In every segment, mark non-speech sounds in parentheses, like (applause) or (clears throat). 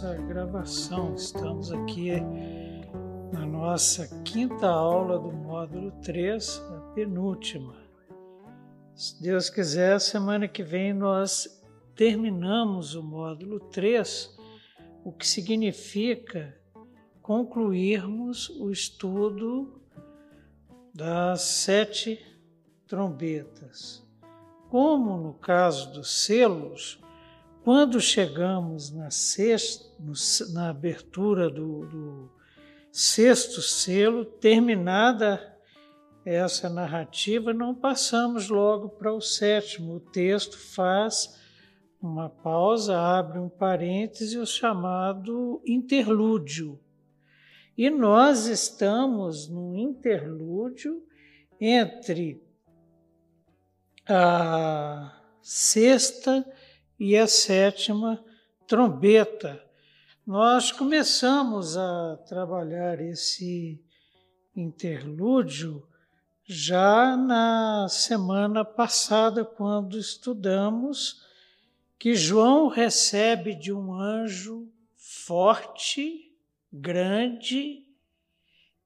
nossa gravação. Estamos aqui na nossa quinta aula do módulo 3, a penúltima. Se Deus quiser, semana que vem nós terminamos o módulo 3, o que significa concluirmos o estudo das sete trombetas. Como no caso dos selos, quando chegamos na, sexta, na abertura do, do sexto selo, terminada essa narrativa, não passamos logo para o sétimo. O texto faz uma pausa, abre um parêntese, o chamado interlúdio. E nós estamos no interlúdio entre a sexta e a sétima trombeta. Nós começamos a trabalhar esse interlúdio já na semana passada, quando estudamos que João recebe de um anjo forte, grande,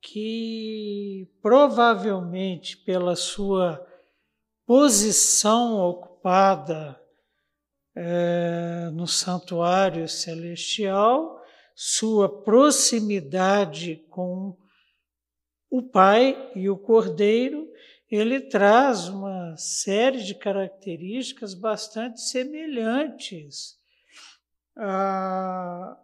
que provavelmente pela sua posição ocupada é, no santuário celestial, sua proximidade com o Pai e o Cordeiro, ele traz uma série de características bastante semelhantes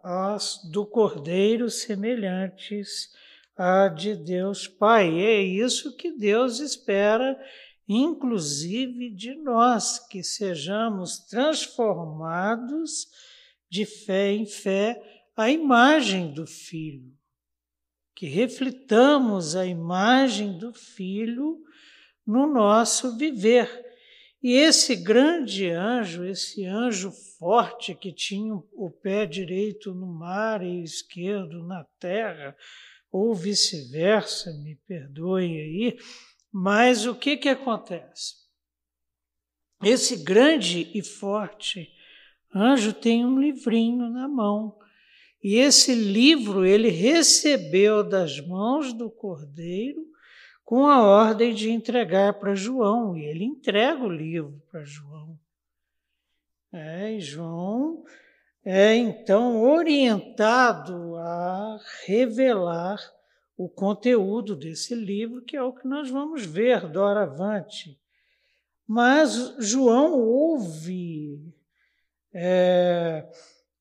às do Cordeiro, semelhantes à de Deus Pai. E é isso que Deus espera inclusive de nós, que sejamos transformados de fé em fé à imagem do Filho, que reflitamos a imagem do Filho no nosso viver. E esse grande anjo, esse anjo forte que tinha o pé direito no mar e esquerdo na terra, ou vice-versa, me perdoem aí, mas o que, que acontece? Esse grande e forte anjo tem um livrinho na mão. E esse livro ele recebeu das mãos do cordeiro com a ordem de entregar para João. E ele entrega o livro para João. É, João é então orientado a revelar o conteúdo desse livro, que é o que nós vamos ver doravante. Mas João ouve é,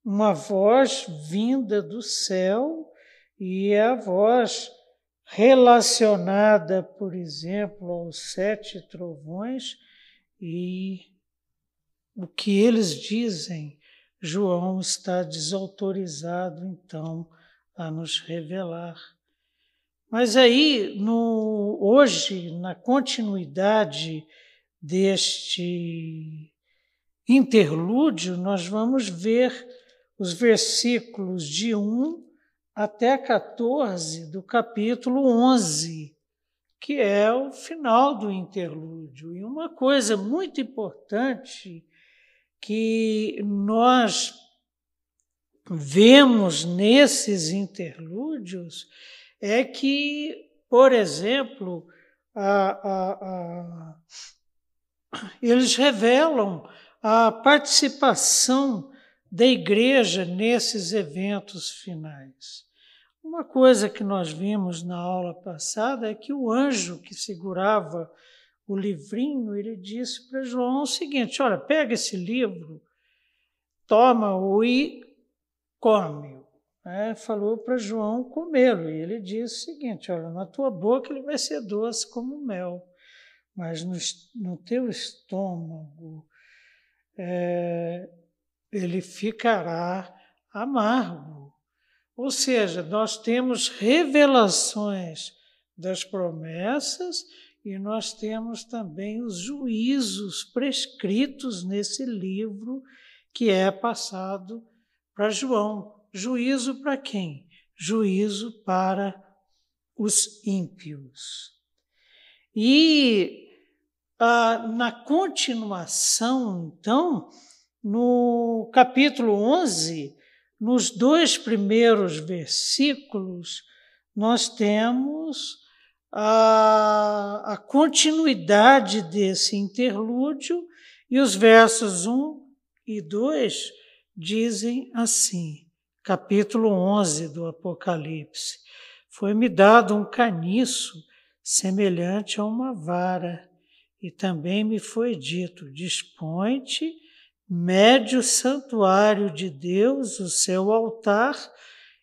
uma voz vinda do céu, e é a voz relacionada, por exemplo, aos sete trovões, e o que eles dizem, João está desautorizado, então, a nos revelar. Mas aí, no, hoje, na continuidade deste interlúdio, nós vamos ver os versículos de 1 até 14 do capítulo 11, que é o final do interlúdio. E uma coisa muito importante que nós vemos nesses interlúdios é que, por exemplo, a, a, a, eles revelam a participação da igreja nesses eventos finais. Uma coisa que nós vimos na aula passada é que o anjo que segurava o livrinho, ele disse para João o seguinte: olha, pega esse livro, toma-o e come é, falou para João comê-lo. E ele disse o seguinte: Olha, na tua boca ele vai ser doce como mel, mas no, no teu estômago é, ele ficará amargo. Ou seja, nós temos revelações das promessas e nós temos também os juízos prescritos nesse livro que é passado para João. Juízo para quem? Juízo para os ímpios. E ah, na continuação, então, no capítulo 11, nos dois primeiros versículos, nós temos a, a continuidade desse interlúdio e os versos 1 e 2 dizem assim, capítulo 11 do Apocalipse: Foi-me dado um caniço semelhante a uma vara, e também me foi dito: Dispõe-te, mede o santuário de Deus, o seu altar,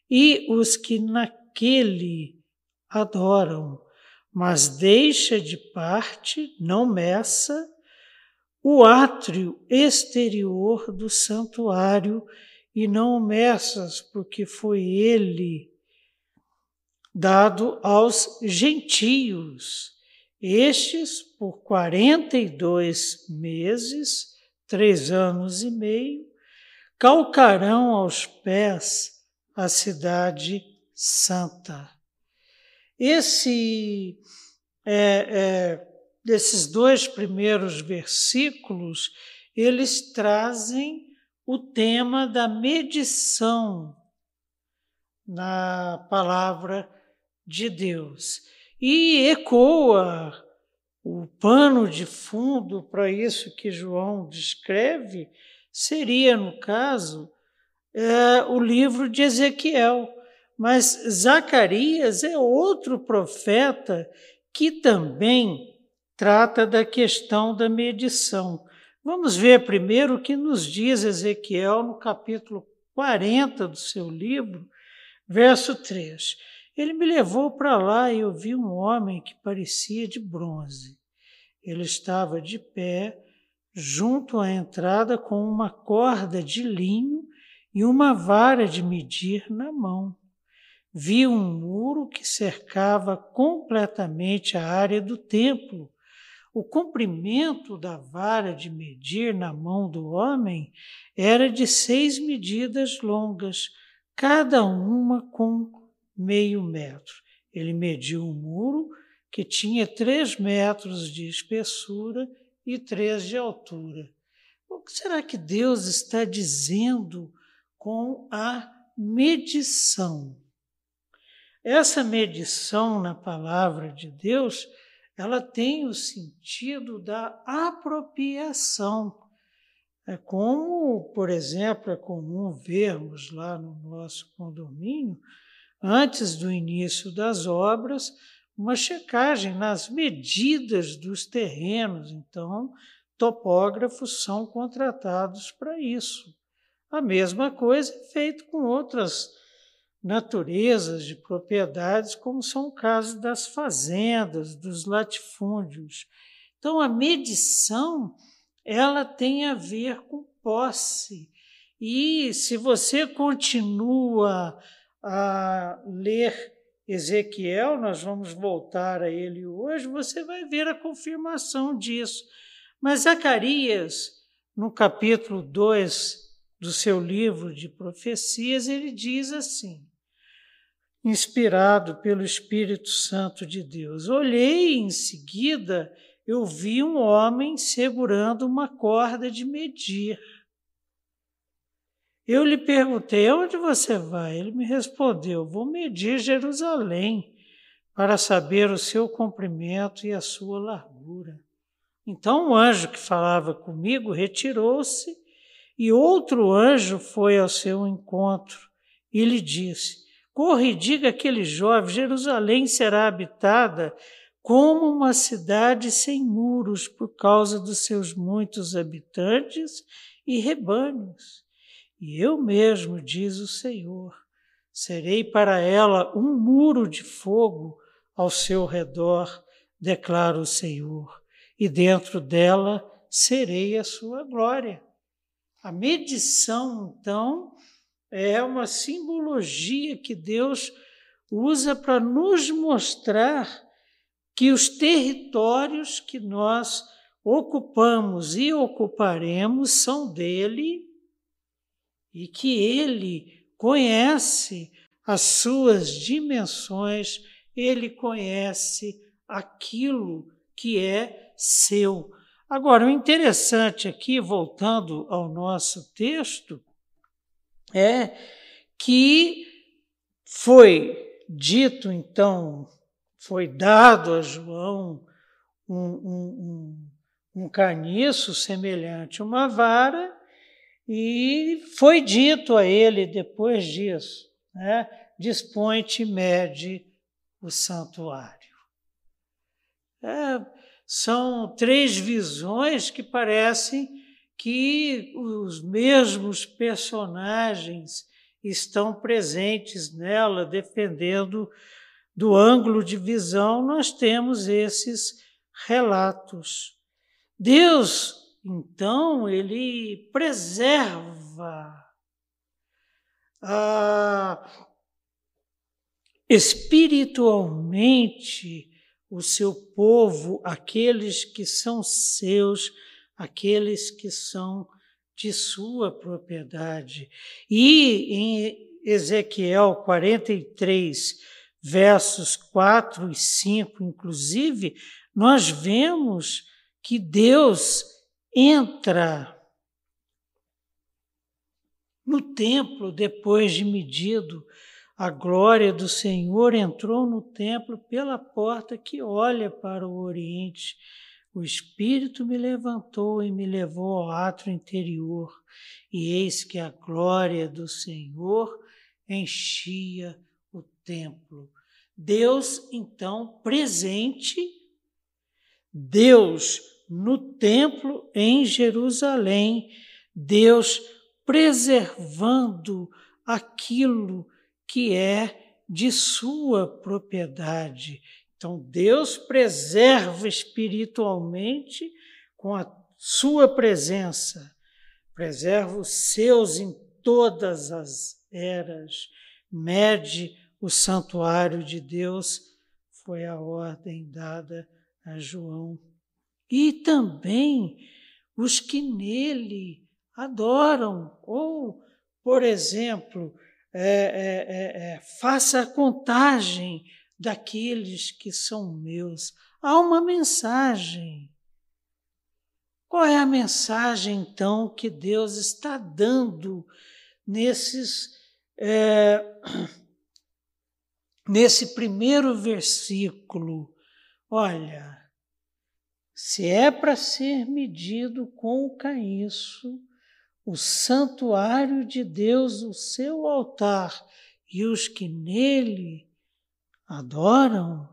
e os que naquele adoram, mas deixa de parte, não meça, o átrio exterior do santuário e não meças, porque foi ele dado aos gentios. Estes, por quarenta e dois meses, três anos e meio, calcarão aos pés a cidade santa. Esse, é, é, desses dois primeiros versículos, eles trazem o tema da medição na palavra de Deus. E ecoa o pano de fundo para isso que João descreve, seria, no caso, é, o livro de Ezequiel. Mas Zacarias é outro profeta que também trata da questão da medição. Vamos ver primeiro o que nos diz Ezequiel no capítulo 40 do seu livro, verso 3. Ele me levou para lá e eu vi um homem que parecia de bronze. Ele estava de pé junto à entrada com uma corda de linho e uma vara de medir na mão. Vi um muro que cercava completamente a área do templo o comprimento da vara de medir na mão do homem era de seis medidas longas, cada uma com meio metro. Ele mediu um muro que tinha três metros de espessura e três de altura. O que será que Deus está dizendo com a medição? Essa medição na palavra de Deus ela tem o sentido da apropriação. É como, por exemplo, é comum vermos lá no nosso condomínio, antes do início das obras, uma checagem nas medidas dos terrenos. Então, topógrafos são contratados para isso. A mesma coisa é feito com outras naturezas de propriedades, como são o caso das fazendas, dos latifúndios. Então, a medição ela tem a ver com posse. E se você continua a ler Ezequiel, nós vamos voltar a ele hoje, você vai ver a confirmação disso. Mas Zacarias, no capítulo 2 do seu livro de profecias, ele diz assim: inspirado pelo Espírito Santo de Deus. Olhei em seguida, eu vi um homem segurando uma corda de medir. Eu lhe perguntei: onde você vai? Ele me respondeu: vou medir Jerusalém para saber o seu comprimento e a sua largura. Então o anjo que falava comigo retirou-se e outro anjo foi ao seu encontro e lhe disse: Corre e diga àquele jovem: Jerusalém será habitada como uma cidade sem muros por causa dos seus muitos habitantes e rebanhos. E eu mesmo, diz o Senhor, serei para ela um muro de fogo ao seu redor, declara o Senhor, e dentro dela serei a sua glória. A medição, então, é uma simbologia que Deus usa para nos mostrar que os territórios que nós ocupamos e ocuparemos são dele e que ele conhece as suas dimensões, ele conhece aquilo que é seu. Agora, o interessante aqui, voltando ao nosso texto, é que foi dito, então, foi dado a João um, um, um, caniço semelhante a uma vara, e foi dito a ele depois disso, né, dispõe-te mede o santuário. É, são três visões que parecem que os mesmos personagens estão presentes nela, defendendo do ângulo de visão, nós temos esses relatos. Deus, então, ele preserva ah, espiritualmente o seu povo, aqueles que são seus, aqueles que são de sua propriedade. E em Ezequiel 43, versos 4 e 5, inclusive, nós vemos que Deus entra no templo depois de medido. A glória do Senhor entrou no templo pela porta que olha para o oriente. O Espírito me levantou e me levou ao átrio interior, e eis que a glória do Senhor enchia o templo. Deus, então, presente, Deus no templo em Jerusalém, Deus preservando aquilo que é de sua propriedade. Então, Deus preserva espiritualmente com a sua presença, preserva os seus em todas as eras, mede o santuário de Deus, foi a ordem dada a João. E também os que nele adoram, ou, por exemplo, é, é, é, é, faça a contagem daqueles que são meus. Há uma mensagem. Qual é a mensagem, então, que Deus está dando nesses. É, (clears throat) nesse primeiro versículo? Olha, se é para ser medido com o caniço, o santuário de Deus, o seu altar e os que nele adoram,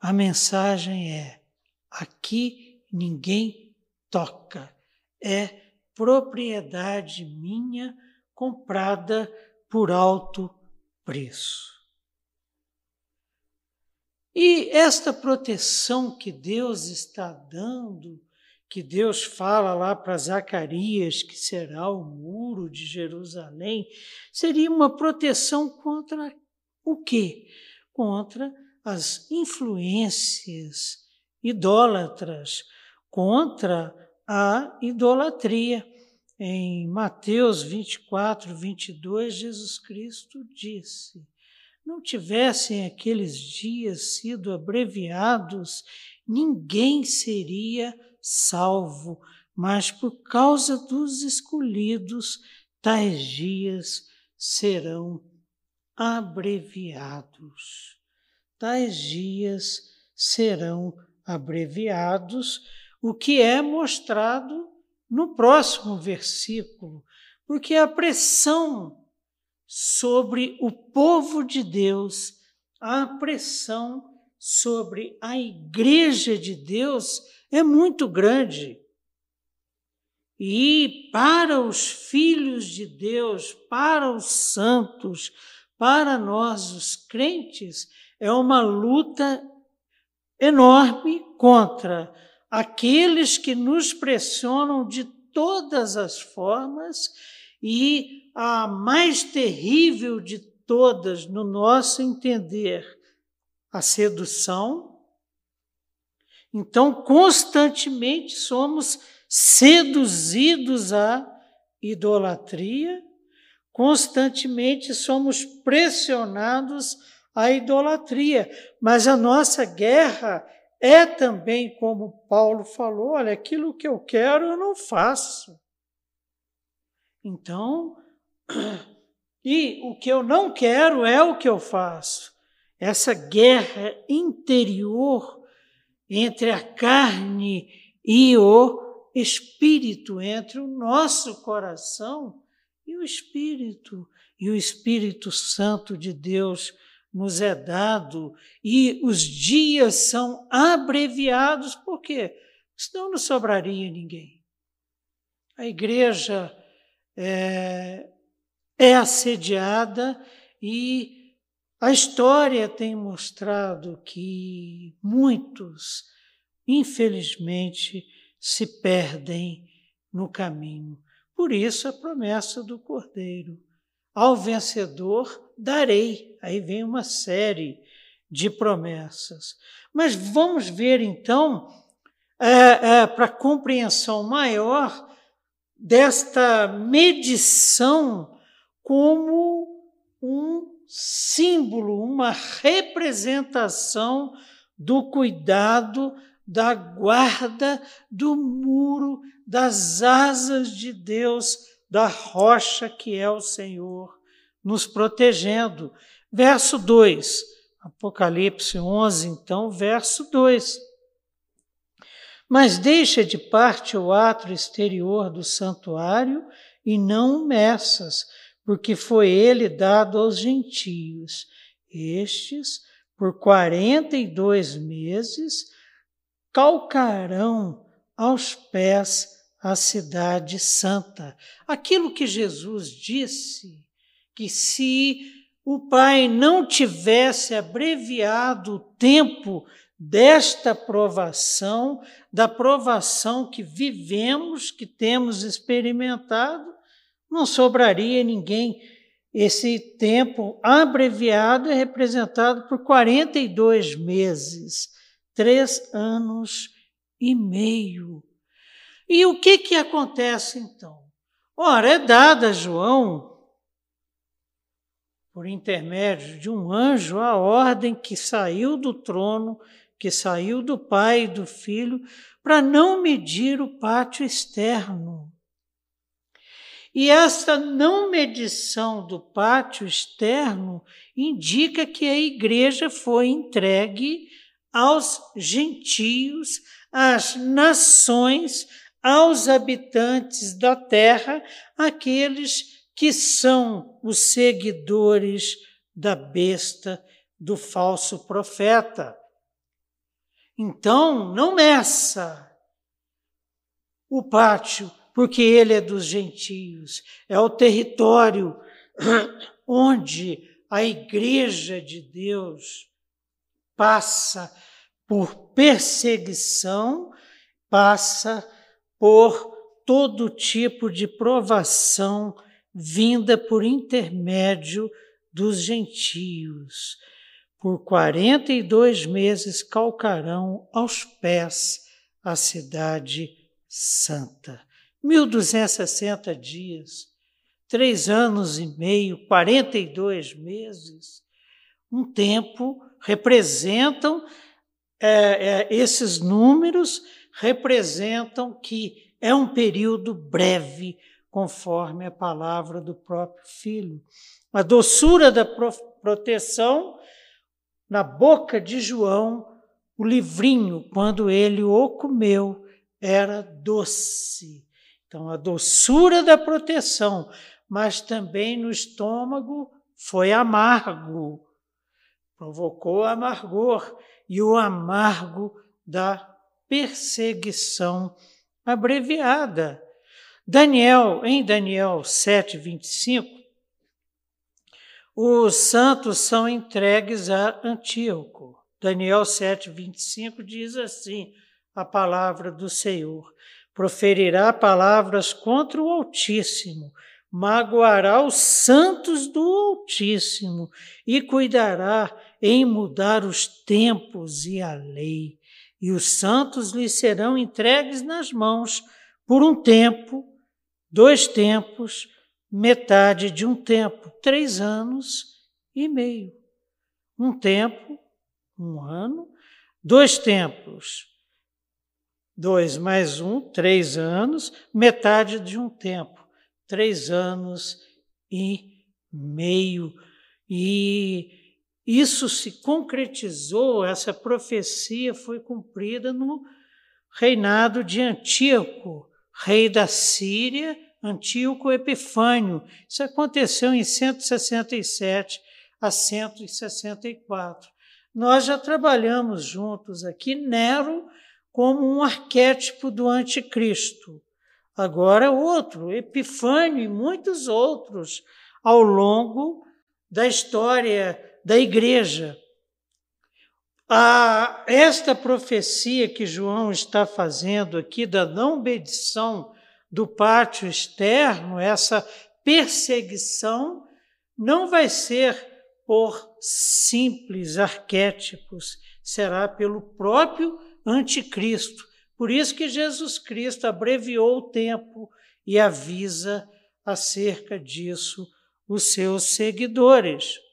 a mensagem é: aqui ninguém toca, é propriedade minha comprada por alto preço. E esta proteção que Deus está dando que Deus fala lá para Zacarias que será o muro de Jerusalém, seria uma proteção contra o quê? Contra as influências idólatras, contra a idolatria. Em Mateus 24, 22, Jesus Cristo disse: Não tivessem aqueles dias sido abreviados, ninguém seria salvo, mas por causa dos escolhidos, tais dias serão abreviados. Tais dias serão abreviados, o que é mostrado no próximo versículo, porque a pressão sobre o povo de Deus, a pressão sobre a igreja de Deus é muito grande. E para os filhos de Deus, para os santos, para nós, os crentes, é uma luta enorme contra aqueles que nos pressionam de todas as formas e a mais terrível de todas, no nosso entender, a sedução. Então, constantemente somos seduzidos à idolatria, constantemente somos pressionados à idolatria, mas a nossa guerra é também como Paulo falou: olha, aquilo que eu quero eu não faço. Então, (clears throat) e o que eu não quero é o que eu faço. Essa guerra interior entre a carne e o espírito, entre o nosso coração e o espírito. E o Espírito Santo de Deus nos é dado e os dias são abreviados, por quê? Senão não sobraria ninguém. A igreja é, é assediada e a história tem mostrado que muitos, infelizmente, se perdem no caminho. Por isso a promessa do Cordeiro: ao vencedor darei. Aí vem uma série de promessas. Mas vamos ver então, é, é, para compreensão maior, desta medição como um símbolo, uma representação do cuidado, da guarda, do muro, das asas de Deus, da rocha que é o Senhor, nos protegendo. Verso 2, Apocalipse 11, então, verso 2. Mas deixa de parte o ato exterior do santuário e não meças, porque foi ele dado aos gentios. Estes, por quarenta e dois meses, calcarão aos pés a cidade santa. Aquilo que Jesus disse, que se o Pai não tivesse abreviado o tempo desta provação, da provação que vivemos, que temos experimentado, não sobraria ninguém. Esse tempo abreviado é representado por 42 meses, três anos e meio. E o que, que acontece então? Ora, é dada a João, por intermédio de um anjo, a ordem que saiu do trono que saiu do pai e do filho para não medir o pátio externo. E essa não medição do pátio externo indica que a igreja foi entregue aos gentios, às nações, aos habitantes da terra, aqueles que são os seguidores da besta, do falso profeta. Então, não meça o pátio, porque ele é dos gentios, é o território (clears throat) onde a igreja de Deus passa por perseguição, passa por todo tipo de provação vinda por intermédio dos gentios por quarenta e dois meses calcarão aos pés a cidade santa. 1260 dias, três anos e meio, 42 meses, um tempo representam, é, é, esses números representam que é um período breve, conforme a palavra do próprio Filho. A doçura da proteção na boca de João, o livrinho, quando ele o comeu, era doce. Então, a doçura da proteção, mas também no estômago foi amargo, provocou amargor e o amargo da perseguição abreviada. Daniel, em Daniel 7, 25, os santos são entregues a Antíoco. Daniel 7, 25 diz assim: a palavra do Senhor. Proferirá palavras contra o Altíssimo, magoará os santos do Altíssimo e cuidará em mudar os tempos e a lei. E os santos lhe serão entregues nas mãos por um tempo, dois tempos, metade de um tempo, três anos e meio. Um tempo, um ano, Dois tempos. Dois mais um, três anos, metade de um tempo. Três anos e meio. E isso se concretizou, essa profecia foi cumprida no reinado de Antíoco, rei da Síria, Antíoco Epifânio. Isso aconteceu em 167 a 164. Nós já trabalhamos juntos aqui Nero como um arquétipo do anticristo. Agora outro, Epifânio e muitos outros ao longo da história da igreja. Esta profecia que João está fazendo aqui da não bendição do pátio externo, essa perseguição, não vai ser por simples arquétipos, será pelo próprio anticristo. Por isso que Jesus Cristo abreviou o tempo e avisa acerca disso os seus seguidores.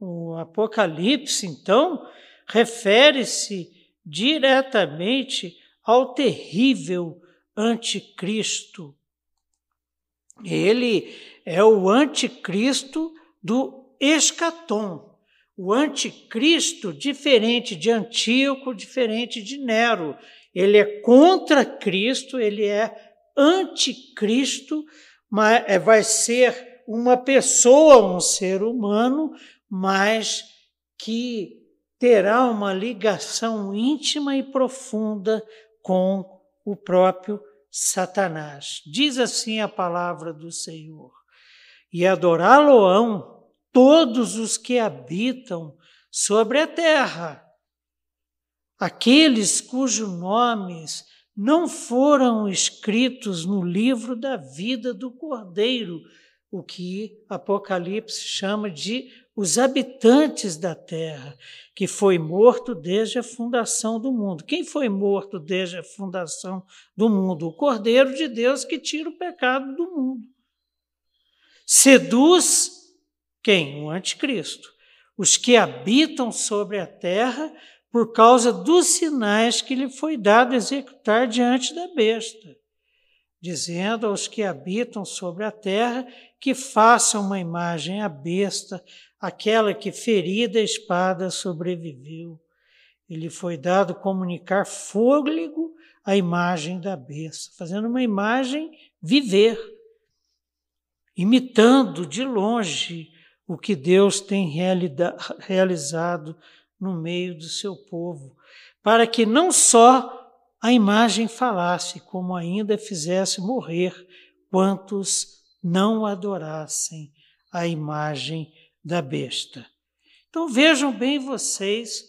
O Apocalipse, então, refere-se diretamente ao terrível anticristo. Ele é o anticristo do escatom. O anticristo, diferente de Antíoco, diferente de Nero. Ele é contra Cristo, ele é anticristo, mas é, vai ser uma pessoa, um ser humano, mas que terá uma ligação íntima e profunda com o próprio Satanás. Diz assim a palavra do Senhor: E adorá-lo-ão todos os que habitam sobre a terra, aqueles cujos nomes não foram escritos no livro da vida do Cordeiro, o que Apocalipse chama de os habitantes da terra, que foi morto desde a fundação do mundo. Quem foi morto desde a fundação do mundo? O Cordeiro de Deus que tira o pecado do mundo. Seduz quem? O anticristo. Os que habitam sobre a terra por causa dos sinais que lhe foi dado executar diante da besta, dizendo aos que habitam sobre a terra que façam uma imagem à besta, aquela que ferida a espada sobreviveu. Ele foi dado comunicar fôlego à imagem da besta, fazendo uma imagem viver, imitando de longe o que Deus tem realizado no meio do seu povo, para que não só a imagem falasse, como ainda fizesse morrer quantos não adorassem a imagem da besta. Então vejam bem vocês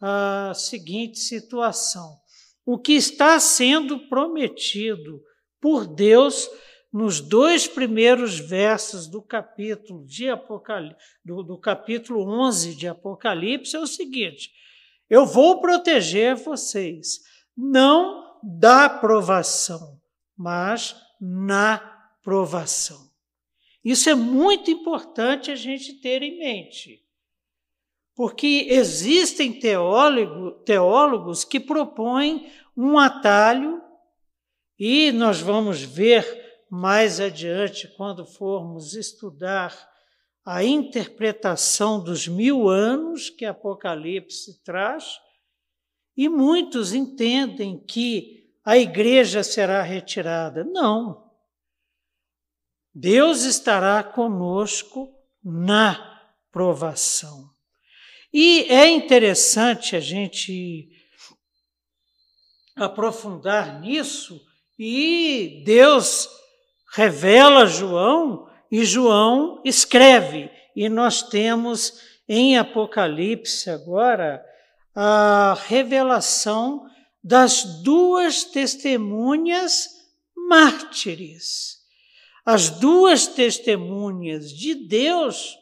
a seguinte situação. O que está sendo prometido por Deus nos dois primeiros versos do capítulo de do, do capítulo 11 de Apocalipse é o seguinte: eu vou proteger vocês, não da provação, mas na provação. Isso é muito importante a gente ter em mente, porque existem teólogo, teólogos que propõem um atalho, e nós vamos ver mais adiante, quando formos estudar a interpretação dos mil anos que Apocalipse traz, e muitos entendem que a igreja será retirada. Não. Deus estará conosco na provação. E é interessante a gente aprofundar nisso, e Deus revela João e João escreve. E nós temos em Apocalipse agora a revelação das duas testemunhas mártires as duas testemunhas de Deus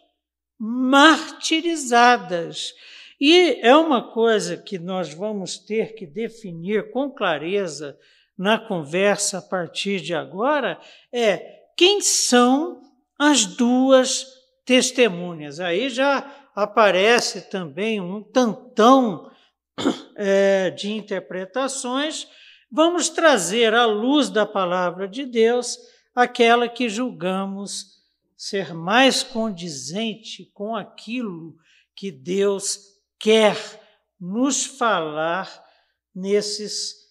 martirizadas. E é uma coisa que nós vamos ter que definir com clareza na conversa a partir de agora é quem são as duas testemunhas. Aí já aparece também um tantão é, de interpretações, vamos trazer à luz da palavra de Deus aquela que julgamos ser mais condizente com aquilo que Deus quer nos falar nesses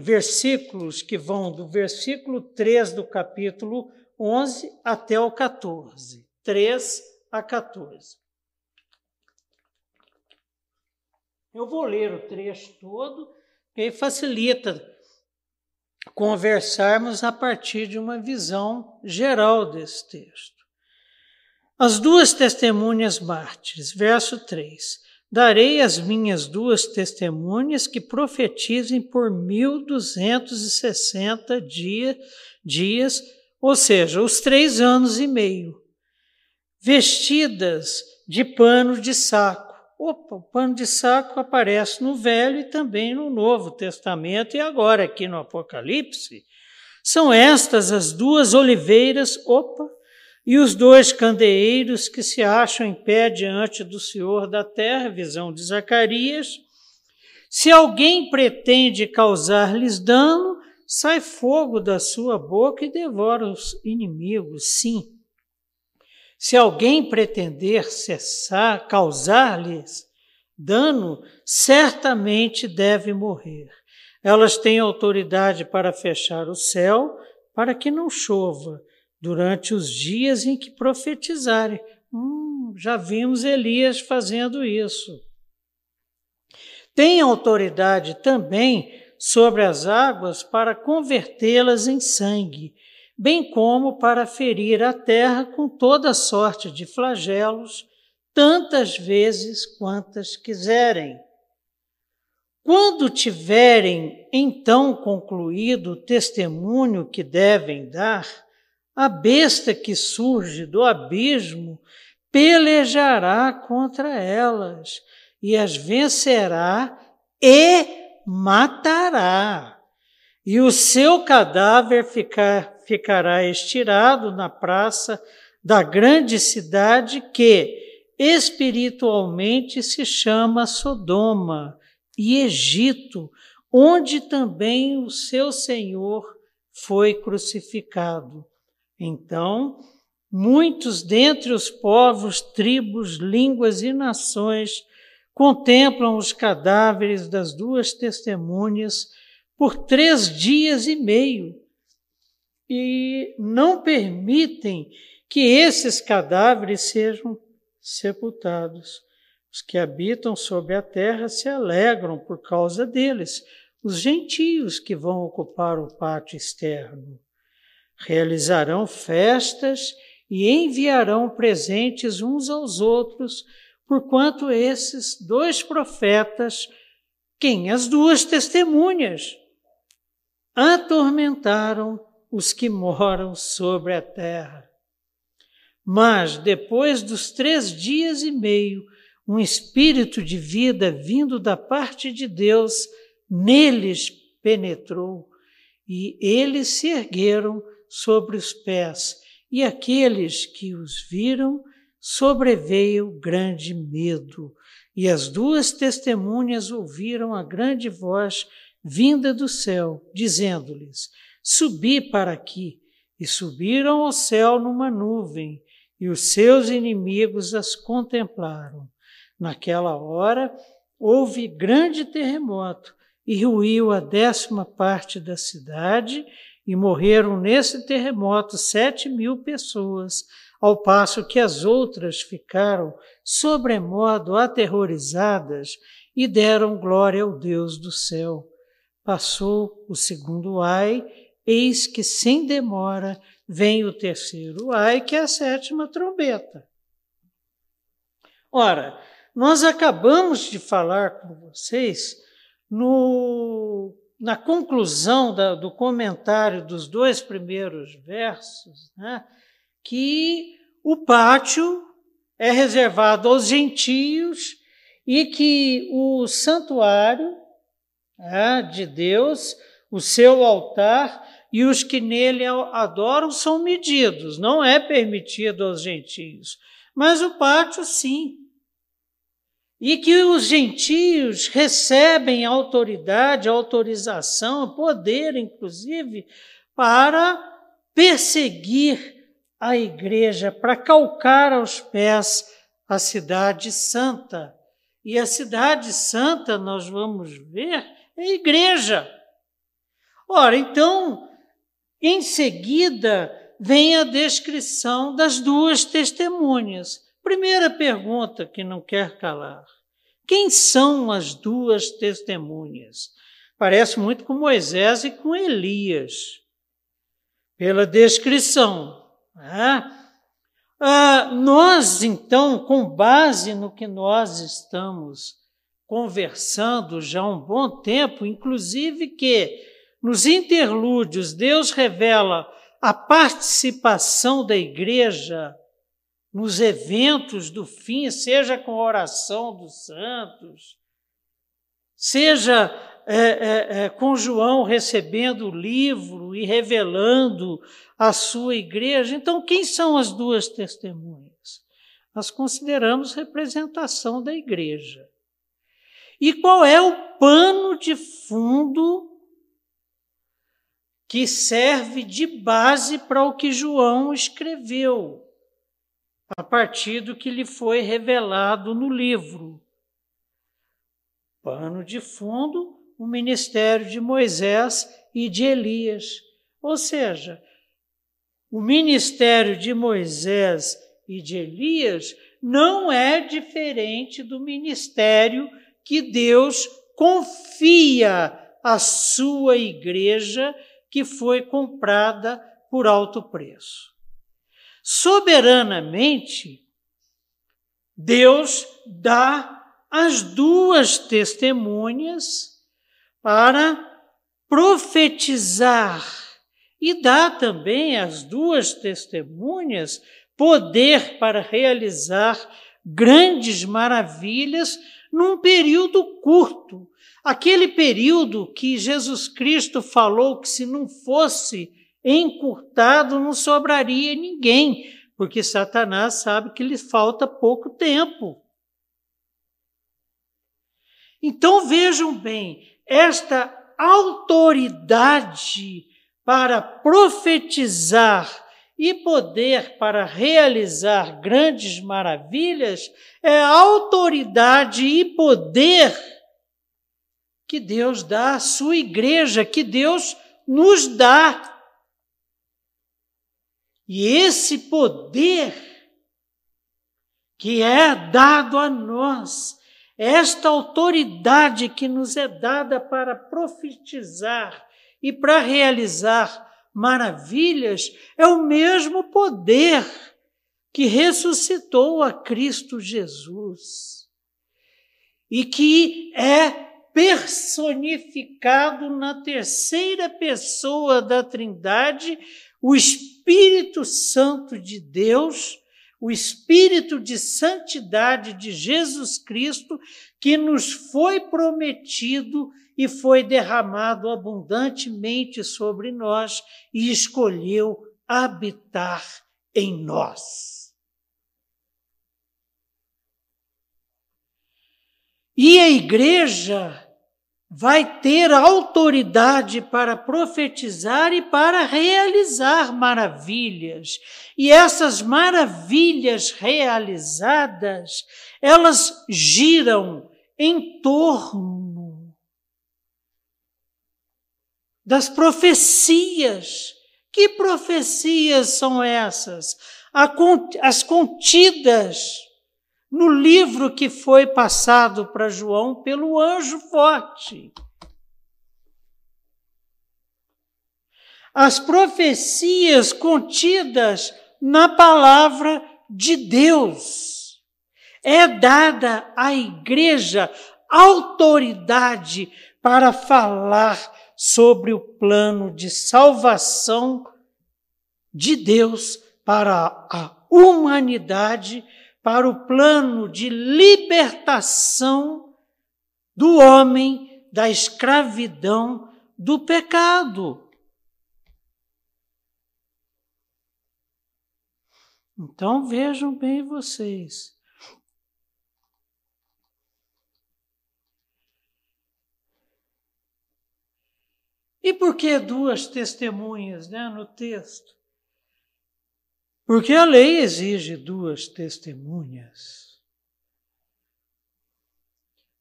versículos que vão do versículo 3 do capítulo 11 até o 14. 3 a 14. Eu vou ler o trecho todo, que aí facilita conversarmos a partir de uma visão geral desse texto. As duas testemunhas mártires, verso 3. Darei as minhas duas testemunhas que profetizem por 1260 dia, dias, ou seja, os três anos e meio, vestidas de pano de saco. Opa, o pano de saco aparece no Velho e também no Novo Testamento, e agora aqui no Apocalipse. São estas as duas oliveiras, opa, e os dois candeeiros que se acham em pé diante do Senhor da terra, visão de Zacarias. Se alguém pretende causar-lhes dano, sai fogo da sua boca e devora os inimigos, sim. Se alguém pretender cessar, causar-lhes dano, certamente deve morrer. Elas têm autoridade para fechar o céu, para que não chova durante os dias em que profetizarem. Hum, já vimos Elias fazendo isso. Tem autoridade também sobre as águas para convertê-las em sangue, bem como para ferir a terra com toda sorte de flagelos, tantas vezes quantas quiserem. Quando tiverem então concluído o testemunho que devem dar, a besta que surge do abismo pelejará contra elas e as vencerá e matará. E o seu cadáver ficar, ficará estirado na praça da grande cidade que espiritualmente se chama Sodoma e Egito, onde também o seu Senhor foi crucificado. Então, muitos dentre os povos, tribos, línguas e nações contemplam os cadáveres das duas testemunhas por três dias e meio e não permitem que esses cadáveres sejam sepultados. Os que habitam sobre a terra se alegram por causa deles, os gentios que vão ocupar o pátio externo realizarão festas e enviarão presentes uns aos outros, porquanto esses dois profetas, quem as duas testemunhas, atormentaram os que moram sobre a terra. Mas depois dos três dias e meio, um espírito de vida vindo da parte de Deus neles penetrou, e eles se ergueram sobre os pés, e aqueles que os viram sobreveio grande medo. E as duas testemunhas ouviram a grande voz vinda do céu, dizendo-lhes: Subi para aqui. E subiram ao céu numa nuvem, e os seus inimigos as contemplaram. Naquela hora houve grande terremoto, e ruiu a décima parte da cidade, e morreram nesse terremoto sete mil pessoas, ao passo que as outras ficaram sobremodo aterrorizadas e deram glória ao Deus do céu. Passou o segundo ai, eis que sem demora vem o terceiro ai, que é a sétima trombeta. Ora, nós acabamos de falar com vocês no na conclusão da, do comentário dos dois primeiros versos, né, que o pátio é reservado aos gentios e que o santuário é, de Deus, o seu altar e os que nele adoram são medidos, não é permitido aos gentios. Mas o pátio, sim. e que os gentios recebem autoridade, autorização, poder, inclusive, para perseguir a igreja, para calcar aos pés a cidade santa. E a cidade santa, nós vamos ver, é a igreja. Ora, então, em seguida, vem a descrição das duas testemunhas. Primeira pergunta que não quer calar: quem são as duas testemunhas? Parece muito com Moisés e com Elias, pela descrição. Né? Ah, nós, então, com base no que nós estamos conversando já há um bom tempo, inclusive que nos interlúdios Deus revela a participação da igreja nos eventos do fim, seja com a oração dos santos, seja é, é, é, com João recebendo o livro e revelando a sua igreja. Então, quem são as duas testemunhas? Nós consideramos representação da igreja. E qual é o pano de fundo que serve de base para o que João escreveu? a partir do que lhe foi revelado no livro. Pano de fundo, o ministério de Moisés e de Elias. Ou seja, o ministério de Moisés e de Elias não é diferente do ministério que Deus confia à sua igreja que foi comprada por alto preço. Soberanamente, Deus dá as duas testemunhas para profetizar e dá também às duas testemunhas poder para realizar grandes maravilhas num período curto. Aquele período que Jesus Cristo falou que se não fosse encurtado, não sobraria ninguém, porque Satanás sabe que lhe falta pouco tempo. Então vejam bem, esta autoridade para profetizar e poder para realizar grandes maravilhas é autoridade e poder que Deus dá à sua igreja, que Deus nos dá. E esse poder que é dado a nós, esta autoridade que nos é dada para profetizar e para realizar maravilhas, é o mesmo poder que ressuscitou a Cristo Jesus e que é personificado na terceira pessoa da Trindade o Espírito Santo de Deus, o Espírito de santidade de Jesus Cristo, que nos foi prometido e foi derramado abundantemente sobre nós e escolheu habitar em nós. E a igreja vai ter autoridade para profetizar e para realizar maravilhas. E essas maravilhas realizadas, elas giram em torno das profecias. Que profecias são essas? As contidas no livro que foi passado para João pelo anjo forte. As profecias contidas na palavra de Deus. É dada à igreja autoridade para falar sobre o plano de salvação de Deus para a humanidade para o plano de libertação do homem da escravidão do pecado. Então vejam bem vocês. E por que duas testemunhas né, no texto? Porque a lei exige duas testemunhas.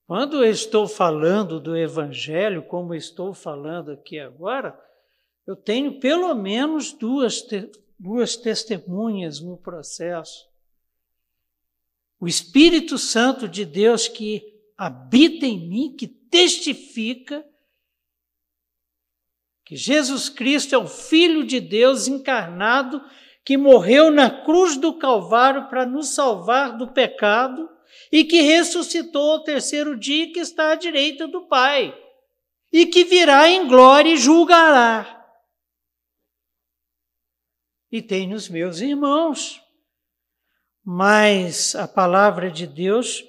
Quando eu estou falando do Evangelho, como estou falando aqui agora, eu tenho pelo menos duas, te duas testemunhas no processo. O Espírito Santo de Deus que habita em mim, que testifica que Jesus Cristo é o Filho de Deus encarnado, que morreu na cruz do Calvário para nos salvar do pecado e que ressuscitou ao terceiro dia que está à direita do Pai e que virá em glória e julgará. E tenho os meus irmãos, mas a palavra de Deus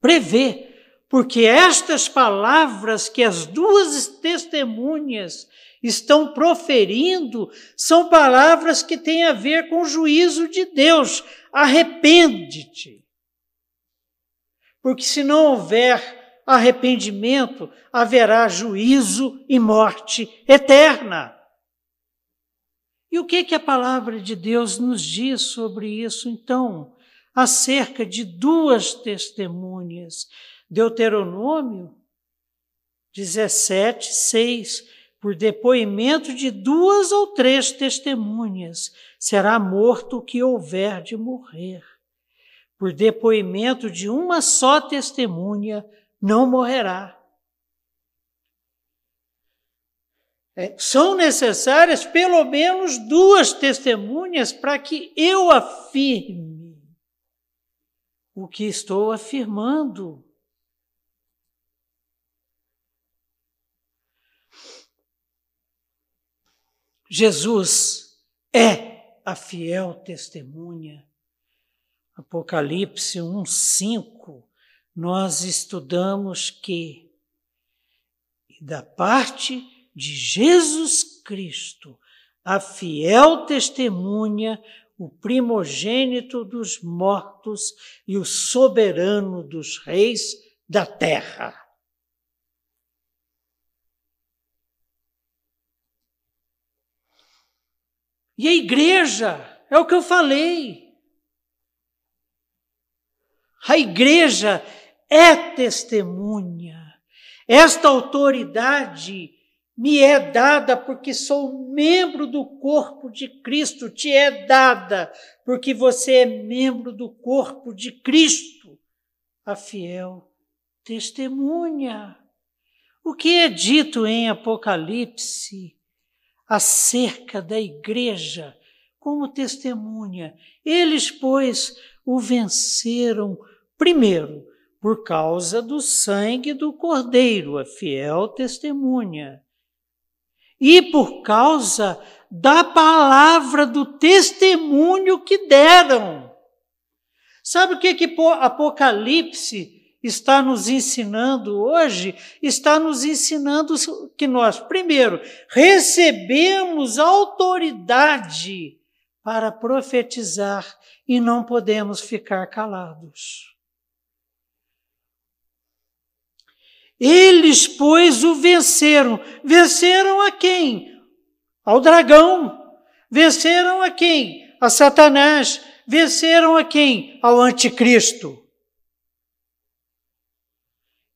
prevê porque estas palavras que as duas testemunhas estão proferindo são palavras que têm a ver com o juízo de Deus. Arrepende-te. Porque se não houver arrependimento, haverá juízo e morte eterna. E o que que a palavra de Deus nos diz sobre isso então? Acerca de duas testemunhas Deuteronômio 17, 6. Por depoimento de duas ou três testemunhas, será morto o que houver de morrer. Por depoimento de uma só testemunha, não morrerá. É, são necessárias pelo menos duas testemunhas para que eu afirme o que estou afirmando. Jesus é a fiel testemunha. Apocalipse 1:5 nós estudamos que da parte de Jesus Cristo, a fiel testemunha, o primogênito dos mortos e o soberano dos reis da terra. E a igreja, é o que eu falei. A igreja é testemunha. Esta autoridade me é dada porque sou membro do corpo de Cristo, te é dada porque você é membro do corpo de Cristo, a fiel testemunha. O que é dito em Apocalipse acerca da igreja como testemunha. Eles, pois, o venceram primeiro por causa do sangue do Cordeiro, a fiel testemunha, e por causa da palavra do testemunho que deram. Sabe o que, que Apocalipse está nos ensinando hoje, está nos ensinando que nós, primeiro, recebemos autoridade para profetizar e não podemos ficar calados. Eles, pois, o venceram. Venceram a quem? Ao dragão. Venceram a quem? A Satanás. Venceram a quem? Ao anticristo.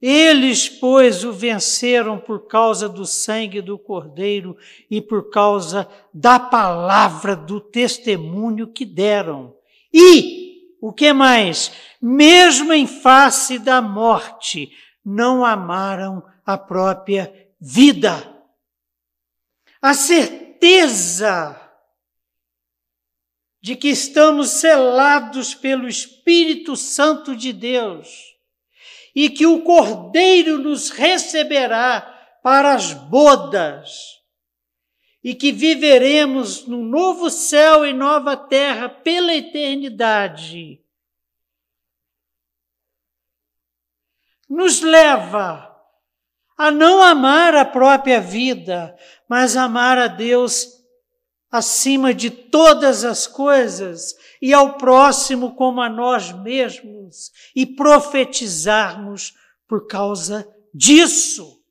Eles, pois, o venceram por causa do sangue do Cordeiro e por causa da palavra do testemunho que deram. E, o que mais? Mesmo em face da morte, não amaram a própria vida. A certeza de que estamos selados pelo Espírito Santo de Deus e que o Cordeiro nos receberá para as bodas, e que viveremos no novo céu e nova terra pela eternidade. Nos leva a não amar a própria vida, mas amar a Deus acima de todas as coisas e ao próximo como a nós mesmos e profetizarmos por causa disso,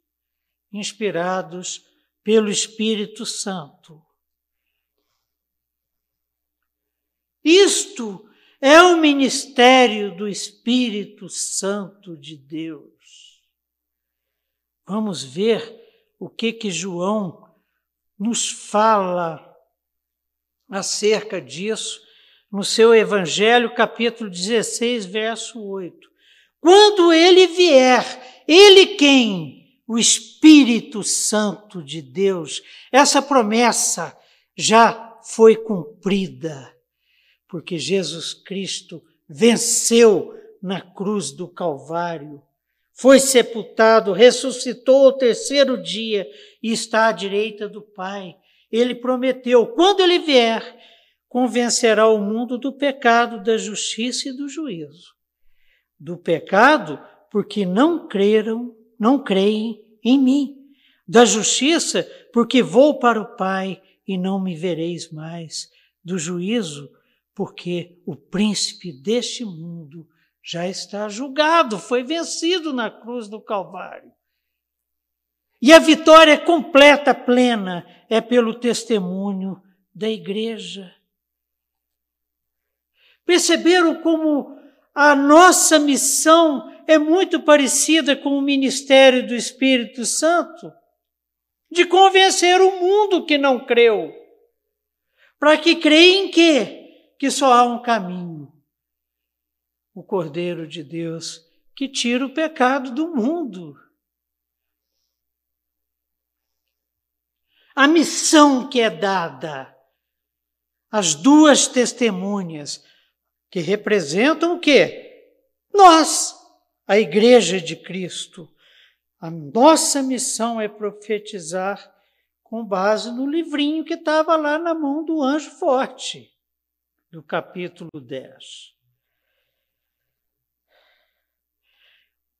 inspirados pelo Espírito Santo. Isto é o ministério do Espírito Santo de Deus. Vamos ver o que que João nos fala acerca disso no seu Evangelho, capítulo 16, verso 8. Quando ele vier, ele quem? O Espírito Santo de Deus. Essa promessa já foi cumprida porque Jesus Cristo venceu na cruz do Calvário, foi sepultado, ressuscitou ao terceiro dia e está à direita do Pai. Ele prometeu: quando ele vier, convencerá o mundo do pecado, da justiça e do juízo. Do pecado, porque não creram, não creem em mim. Da justiça, porque vou para o Pai e não me vereis mais. Do juízo, porque o príncipe deste mundo já está julgado, foi vencido na cruz do Calvário. E a vitória completa, plena, é pelo testemunho da igreja. Perceberam como a nossa missão é muito parecida com o ministério do Espírito Santo? De convencer o mundo que não creu, para que creia em quê? que só há um caminho: o Cordeiro de Deus que tira o pecado do mundo. A missão que é dada, as duas testemunhas, que representam o quê? Nós, a Igreja de Cristo. A nossa missão é profetizar com base no livrinho que estava lá na mão do anjo forte do capítulo 10.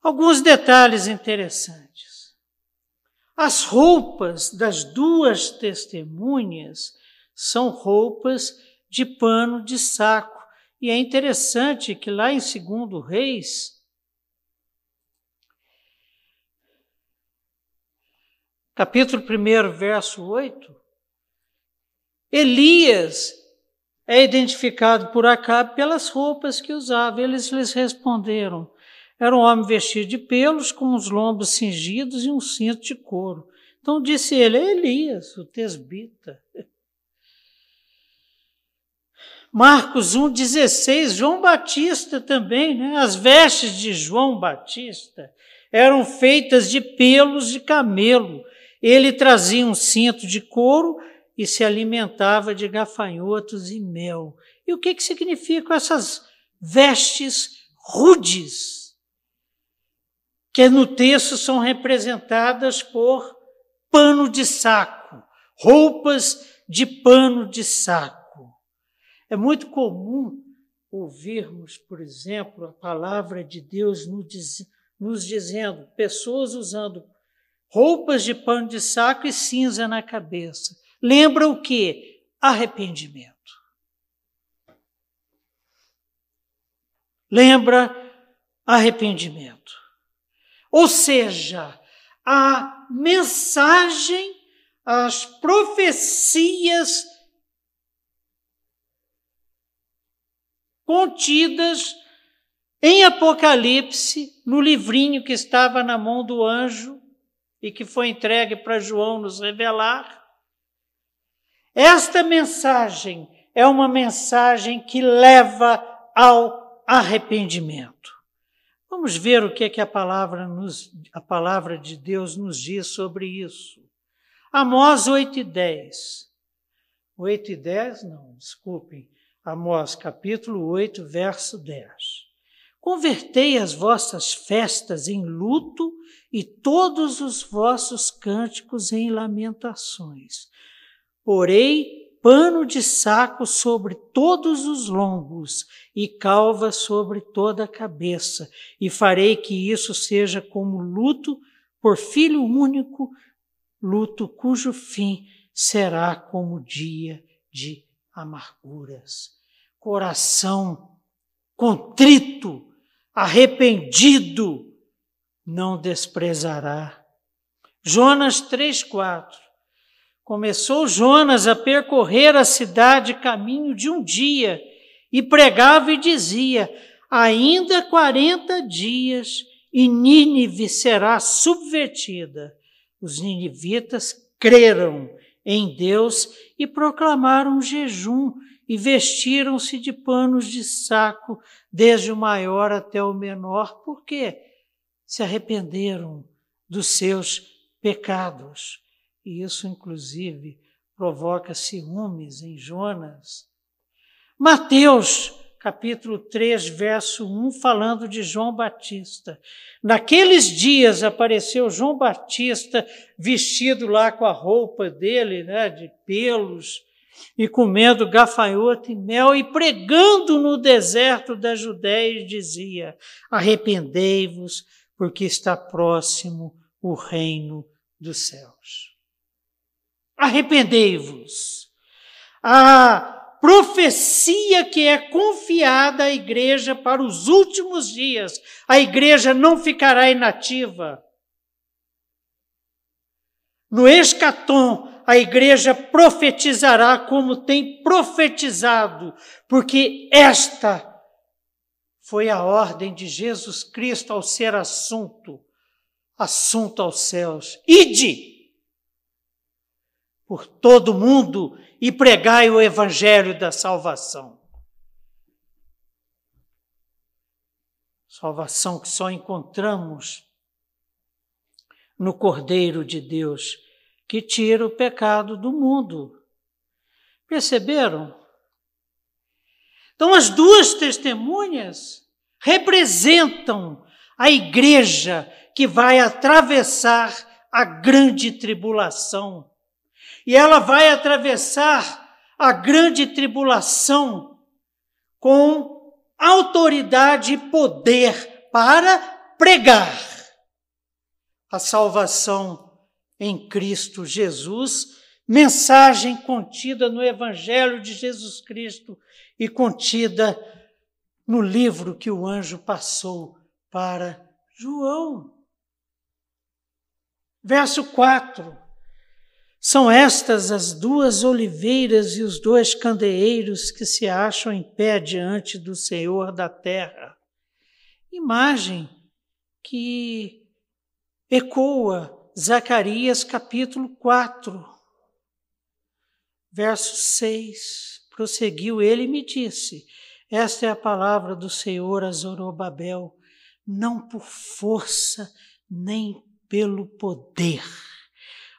Alguns detalhes interessantes. As roupas das duas testemunhas são roupas de pano de saco. E é interessante que lá em 2 Reis, capítulo 1, verso 8, Elias é identificado por Acabe pelas roupas que usava. Eles lhes responderam: era um homem vestido de pelos, com os lombos cingidos e um cinto de couro. Então disse ele: é Elias, o tesbita. (laughs) Marcos 1,16, João Batista também, né? As vestes de João Batista eram feitas de pelos de camelo. Ele trazia um cinto de couro e se alimentava de gafanhotos e mel. E o que, que significam essas vestes rudes? Que no texto são representadas por pano de saco, roupas de pano de saco. É muito comum ouvirmos, por exemplo, a palavra de Deus nos dizendo, pessoas usando roupas de pano de saco e cinza na cabeça lembra o que? Arrependimento. Lembra arrependimento. Ou seja, a mensagem, as profecias contidas em Apocalipse, no livrinho que estava na mão do anjo e que foi entregue para João nos revelar, esta mensagem é uma mensagem que leva ao arrependimento. Vamos ver o que é que a palavra, nos, a palavra de Deus nos diz sobre isso. Amós 8 e 10. 8 e 10, não, desculpem. Amós capítulo 8, verso 10. Convertei as vossas festas em luto e todos os vossos cânticos em lamentações Porei pano de saco sobre todos os lombos e calva sobre toda a cabeça, e farei que isso seja como luto por filho único, luto cujo fim será como dia de amarguras. Coração contrito, arrependido, não desprezará. Jonas 3,4 Começou Jonas a percorrer a cidade caminho de um dia e pregava e dizia: Ainda quarenta dias e Nínive será subvertida. Os ninivitas creram em Deus e proclamaram jejum e vestiram-se de panos de saco, desde o maior até o menor, porque se arrependeram dos seus pecados. E isso, inclusive, provoca ciúmes em Jonas. Mateus, capítulo 3, verso 1, falando de João Batista. Naqueles dias apareceu João Batista vestido lá com a roupa dele, né, de pelos, e comendo gafanhoto e mel, e pregando no deserto da Judéia, dizia: Arrependei-vos, porque está próximo o reino dos céus. Arrependei-vos. A profecia que é confiada à igreja para os últimos dias, a igreja não ficará inativa. No escatom, a igreja profetizará como tem profetizado, porque esta foi a ordem de Jesus Cristo ao ser assunto, assunto aos céus. Ide por todo o mundo e pregai o evangelho da salvação. Salvação que só encontramos no Cordeiro de Deus que tira o pecado do mundo. Perceberam? Então, as duas testemunhas representam a igreja que vai atravessar a grande tribulação. E ela vai atravessar a grande tribulação com autoridade e poder para pregar a salvação em Cristo Jesus, mensagem contida no Evangelho de Jesus Cristo e contida no livro que o anjo passou para João. Verso 4. São estas as duas oliveiras e os dois candeeiros que se acham em pé diante do Senhor da terra. Imagem que ecoa Zacarias capítulo 4, verso 6. Prosseguiu ele e me disse: Esta é a palavra do Senhor a Zorobabel, não por força nem pelo poder,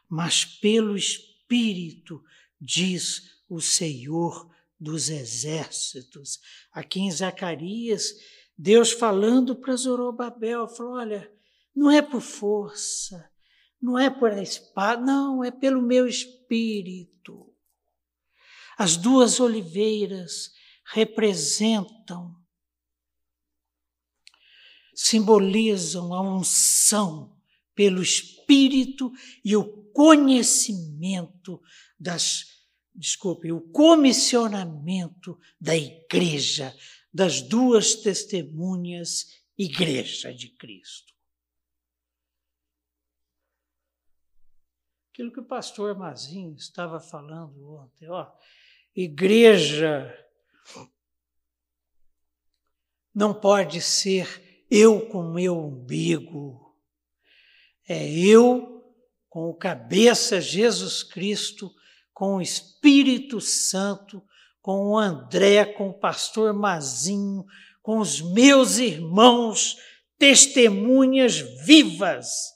mas pelo Espírito, diz o Senhor dos exércitos. Aqui em Zacarias, Deus falando para Zorobabel, falou: olha, não é por força, não é por espada, não, é pelo meu espírito. As duas oliveiras representam, simbolizam a unção pelo espírito e o conhecimento das, desculpe, o comissionamento da igreja, das duas testemunhas, igreja de Cristo. Aquilo que o pastor Mazinho estava falando ontem, ó, igreja não pode ser eu com meu umbigo. É eu com o cabeça Jesus Cristo, com o Espírito Santo, com o André, com o pastor Mazinho, com os meus irmãos, testemunhas vivas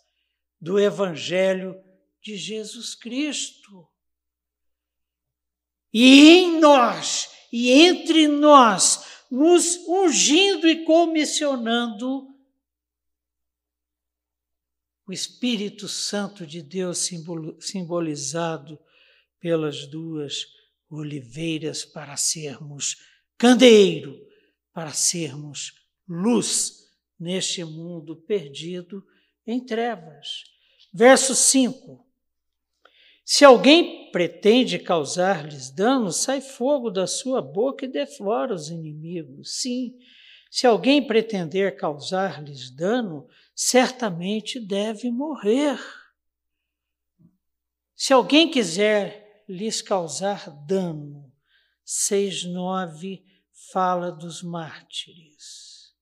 do Evangelho de Jesus Cristo. E em nós, e entre nós, nos ungindo e comissionando o Espírito Santo de Deus simbolizado pelas duas oliveiras para sermos candeeiro, para sermos luz neste mundo perdido em trevas. Verso 5: se alguém pretende causar-lhes dano, sai fogo da sua boca e deflora os inimigos. Sim, se alguém pretender causar-lhes dano, certamente deve morrer. Se alguém quiser lhes causar dano, 6,9 fala dos mártires.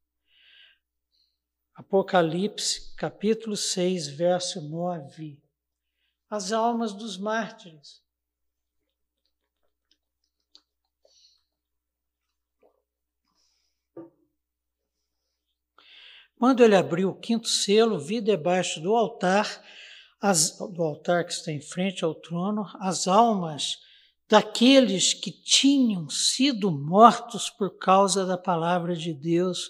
Apocalipse, capítulo 6, verso 9. As almas dos mártires. Quando ele abriu o quinto selo, vi debaixo do altar, as, do altar que está em frente ao trono, as almas daqueles que tinham sido mortos por causa da palavra de Deus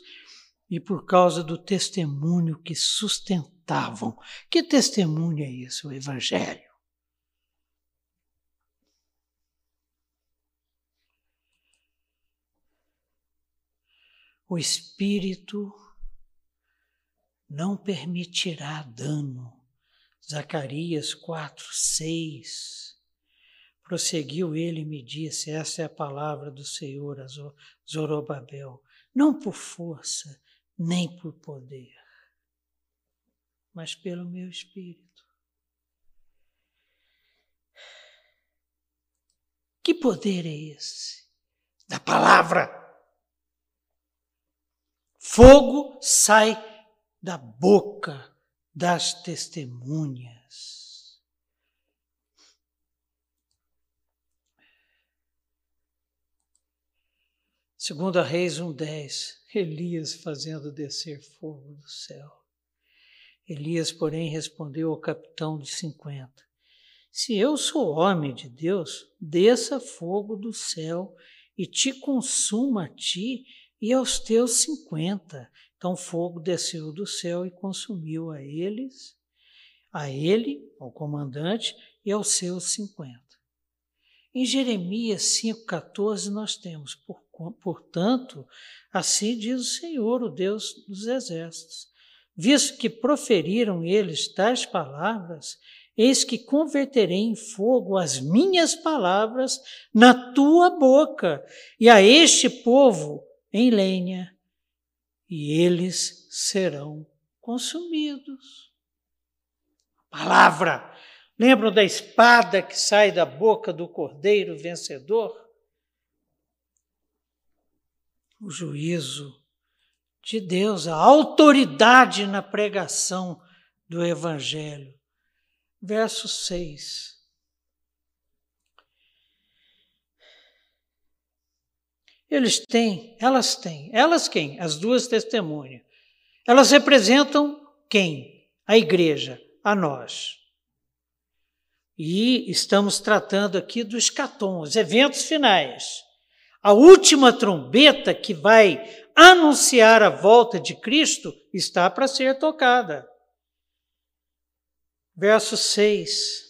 e por causa do testemunho que sustentavam. Que testemunho é esse? O Evangelho. O Espírito não permitirá dano. Zacarias 4, 6. Prosseguiu ele e me disse: Essa é a palavra do Senhor Zorobabel, não por força, nem por poder, mas pelo meu espírito. Que poder é esse? Da palavra. Fogo sai da boca das testemunhas. Segunda Reis 1:10, Elias fazendo descer fogo do céu. Elias, porém, respondeu ao capitão de cinquenta: Se eu sou homem de Deus, desça fogo do céu e te consuma a ti e aos teus cinquenta. Então fogo desceu do céu e consumiu a eles, a ele, ao comandante, e aos seus cinquenta. Em Jeremias 5,14 nós temos, por, portanto, assim diz o Senhor, o Deus dos exércitos, visto que proferiram eles tais palavras, eis que converterei em fogo as minhas palavras na tua boca, e a este povo em lenha, e eles serão consumidos. Palavra. Lembram da espada que sai da boca do cordeiro vencedor? O juízo de Deus, a autoridade na pregação do Evangelho. Verso 6. Eles têm, elas têm. Elas quem? As duas testemunhas. Elas representam quem? A igreja, a nós. E estamos tratando aqui do escatom, os eventos finais. A última trombeta que vai anunciar a volta de Cristo está para ser tocada. Verso 6.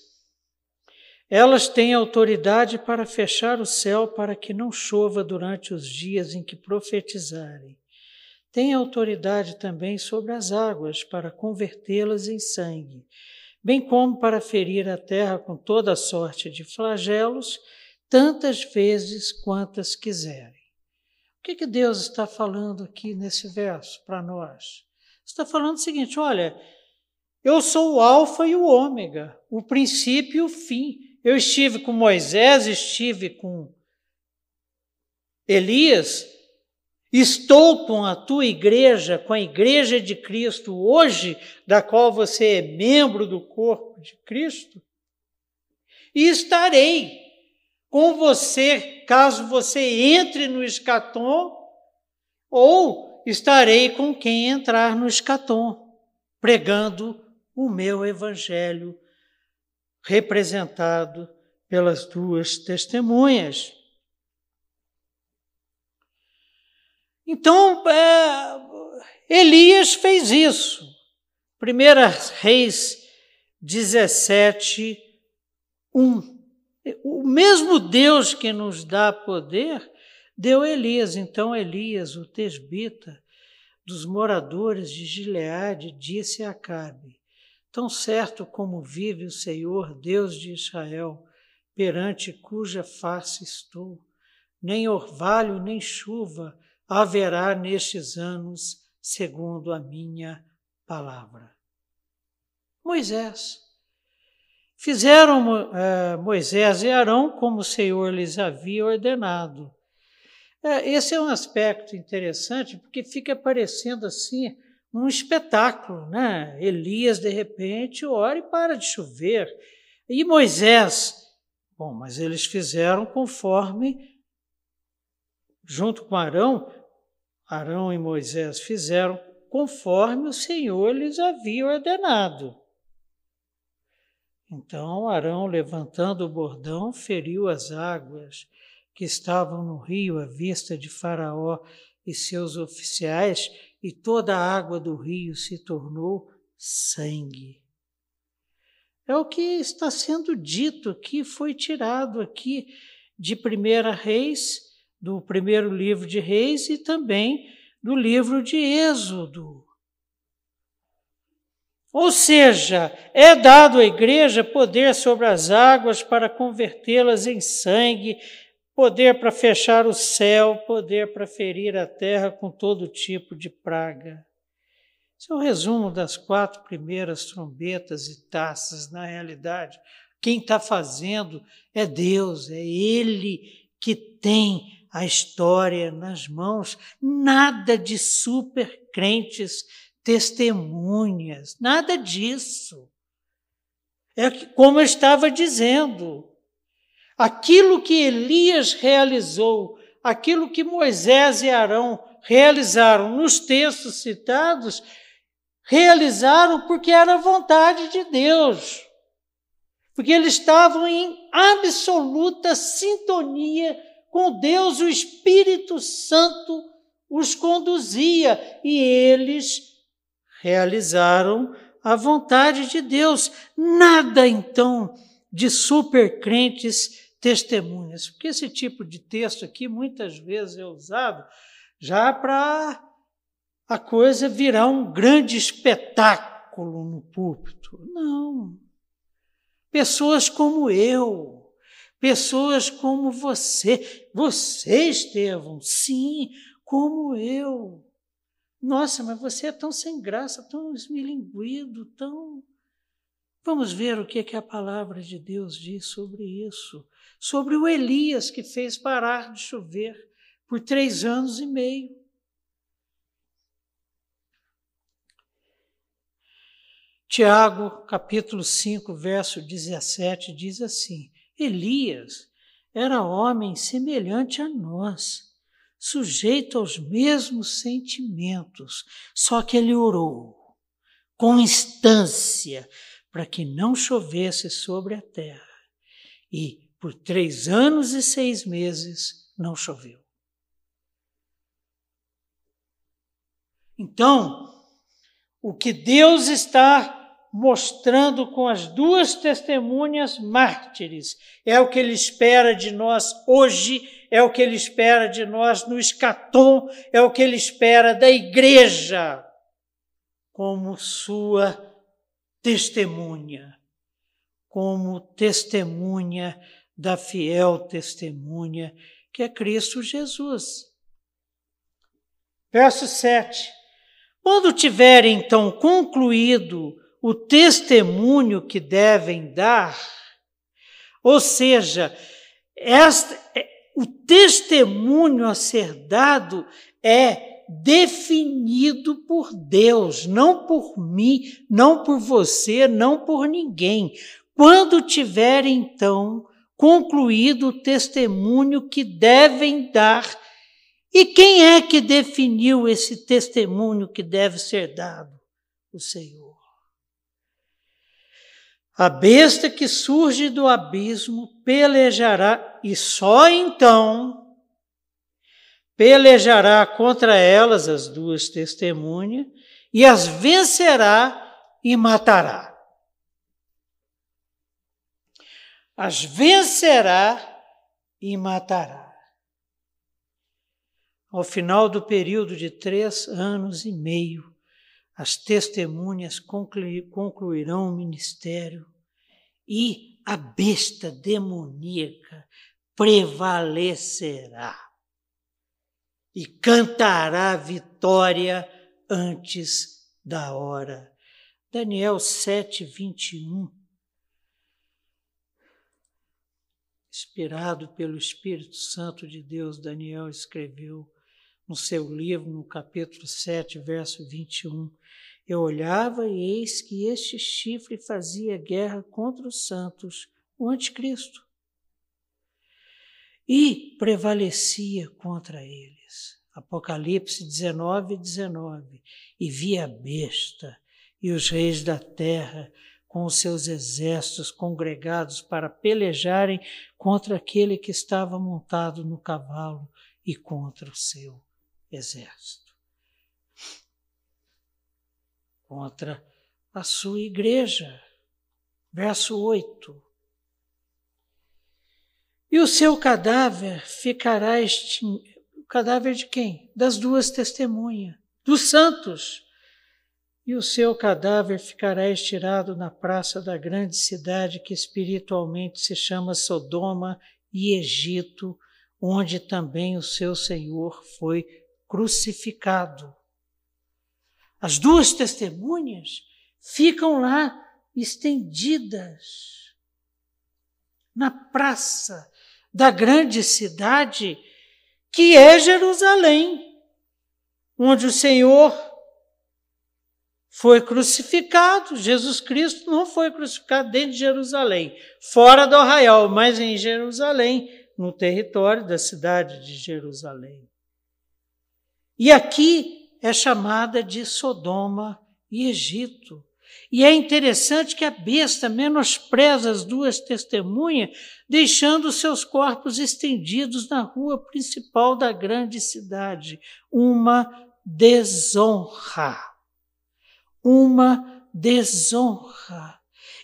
Elas têm autoridade para fechar o céu para que não chova durante os dias em que profetizarem. Têm autoridade também sobre as águas para convertê-las em sangue, bem como para ferir a terra com toda sorte de flagelos, tantas vezes quantas quiserem. O que, que Deus está falando aqui nesse verso para nós? Está falando o seguinte: olha, eu sou o Alfa e o Ômega, o princípio e o fim. Eu estive com Moisés, estive com Elias, estou com a tua igreja, com a igreja de Cristo hoje, da qual você é membro do corpo de Cristo, e estarei com você caso você entre no escatom, ou estarei com quem entrar no escatom, pregando o meu evangelho representado pelas duas testemunhas. Então, é, Elias fez isso. 1 Reis 17, 1. O mesmo Deus que nos dá poder deu Elias. Então, Elias, o tesbita dos moradores de Gileade, disse a Acabe: Tão certo como vive o Senhor, Deus de Israel, perante cuja face estou, nem orvalho nem chuva haverá nestes anos, segundo a minha palavra. Moisés, Fizeram eh, Moisés e Arão como o Senhor lhes havia ordenado. É, esse é um aspecto interessante, porque fica parecendo assim um espetáculo, né? Elias, de repente, ora e para de chover. E Moisés, bom, mas eles fizeram conforme, junto com Arão, Arão e Moisés fizeram conforme o Senhor lhes havia ordenado. Então Arão, levantando o bordão, feriu as águas que estavam no rio à vista de Faraó e seus oficiais, e toda a água do rio se tornou sangue. É o que está sendo dito aqui, foi tirado aqui de Primeira Reis, do primeiro livro de Reis e também do livro de Êxodo. Ou seja, é dado à igreja poder sobre as águas para convertê-las em sangue, poder para fechar o céu, poder para ferir a terra com todo tipo de praga. Esse é o resumo das quatro primeiras trombetas e taças, na realidade. Quem está fazendo é Deus, é Ele que tem a história nas mãos. Nada de super crentes, testemunhas, nada disso. É como eu estava dizendo, aquilo que Elias realizou, aquilo que Moisés e Arão realizaram nos textos citados, realizaram porque era a vontade de Deus. Porque eles estavam em absoluta sintonia com Deus, o Espírito Santo os conduzia e eles realizaram a vontade de Deus. Nada então de supercrentes testemunhas, porque esse tipo de texto aqui muitas vezes é usado já para a coisa virar um grande espetáculo no púlpito. Não. Pessoas como eu, pessoas como você, você, Estevão, sim, como eu. Nossa, mas você é tão sem graça, tão esmilinguido, tão. Vamos ver o que, é que a palavra de Deus diz sobre isso. Sobre o Elias que fez parar de chover por três anos e meio. Tiago, capítulo 5, verso 17, diz assim: Elias era homem semelhante a nós, sujeito aos mesmos sentimentos, só que ele orou com instância para que não chovesse sobre a terra. E por três anos e seis meses não choveu. Então, o que Deus está mostrando com as duas testemunhas mártires é o que Ele espera de nós hoje, é o que Ele espera de nós no escatom, é o que Ele espera da igreja como sua testemunha, como testemunha da fiel testemunha que é Cristo Jesus. Verso 7. Quando tiverem então concluído o testemunho que devem dar, ou seja, esta, é, o testemunho a ser dado é definido por Deus, não por mim, não por você, não por ninguém. Quando tiverem então concluído o testemunho que devem dar, e quem é que definiu esse testemunho que deve ser dado? O Senhor. A besta que surge do abismo pelejará, e só então pelejará contra elas as duas testemunhas, e as vencerá e matará. As vencerá e matará. Ao final do período de três anos e meio, as testemunhas concluirão o ministério e a besta demoníaca prevalecerá e cantará vitória antes da hora. Daniel 7, 21. inspirado pelo Espírito Santo de Deus, Daniel escreveu no seu livro, no capítulo 7, verso 21. Eu olhava e eis que este chifre fazia guerra contra os santos, o anticristo, e prevalecia contra eles. Apocalipse 19, 19. E vi a besta e os reis da terra com os seus exércitos congregados para pelejarem contra aquele que estava montado no cavalo e contra o seu exército. Contra a sua igreja. Verso 8. E o seu cadáver ficará extinto cadáver de quem? Das duas testemunhas, dos santos. E o seu cadáver ficará estirado na praça da grande cidade que espiritualmente se chama Sodoma e Egito, onde também o seu Senhor foi crucificado. As duas testemunhas ficam lá estendidas na praça da grande cidade que é Jerusalém, onde o Senhor foi crucificado. Jesus Cristo não foi crucificado dentro de Jerusalém, fora do arraial, mas em Jerusalém, no território da cidade de Jerusalém. E aqui é chamada de Sodoma e Egito. E é interessante que a besta menospreza as duas testemunhas, deixando seus corpos estendidos na rua principal da grande cidade. Uma desonra. Uma desonra.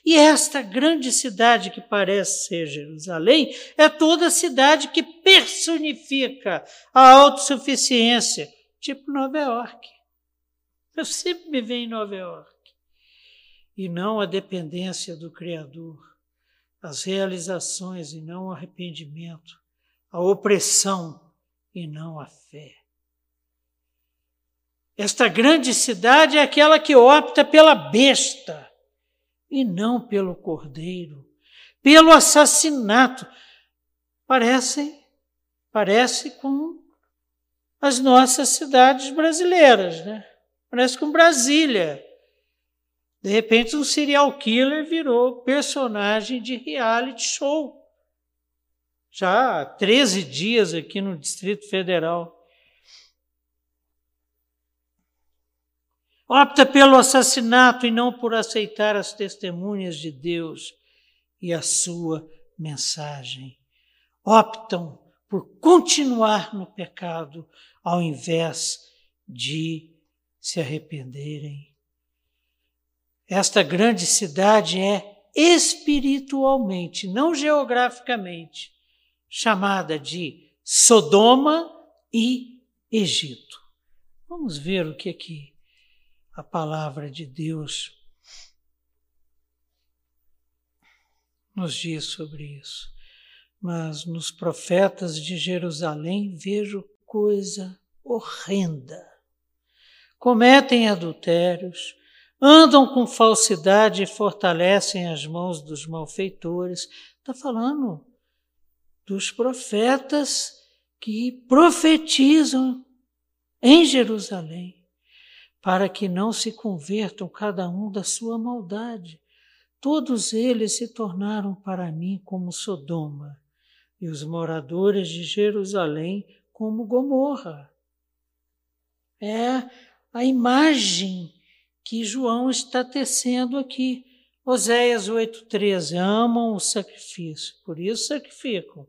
E esta grande cidade que parece ser Jerusalém é toda cidade que personifica a autossuficiência, tipo Nova York. Eu sempre me vejo em Nova York e não a dependência do Criador, as realizações e não o arrependimento, a opressão e não a fé. Esta grande cidade é aquela que opta pela besta e não pelo cordeiro, pelo assassinato. Parece, parece com as nossas cidades brasileiras, né? Parece com Brasília. De repente, um serial killer virou personagem de reality show. Já há 13 dias aqui no Distrito Federal. Opta pelo assassinato e não por aceitar as testemunhas de Deus e a sua mensagem. Optam por continuar no pecado ao invés de se arrependerem esta grande cidade é espiritualmente, não geograficamente, chamada de Sodoma e Egito. Vamos ver o que aqui a palavra de Deus nos diz sobre isso. Mas nos profetas de Jerusalém vejo coisa horrenda. Cometem adultérios, andam com falsidade e fortalecem as mãos dos malfeitores. Está falando dos profetas que profetizam em Jerusalém, para que não se convertam cada um da sua maldade. Todos eles se tornaram para mim como Sodoma, e os moradores de Jerusalém como Gomorra. É a imagem que João está tecendo aqui. Oséias 8,13: amam o sacrifício, por isso sacrificam,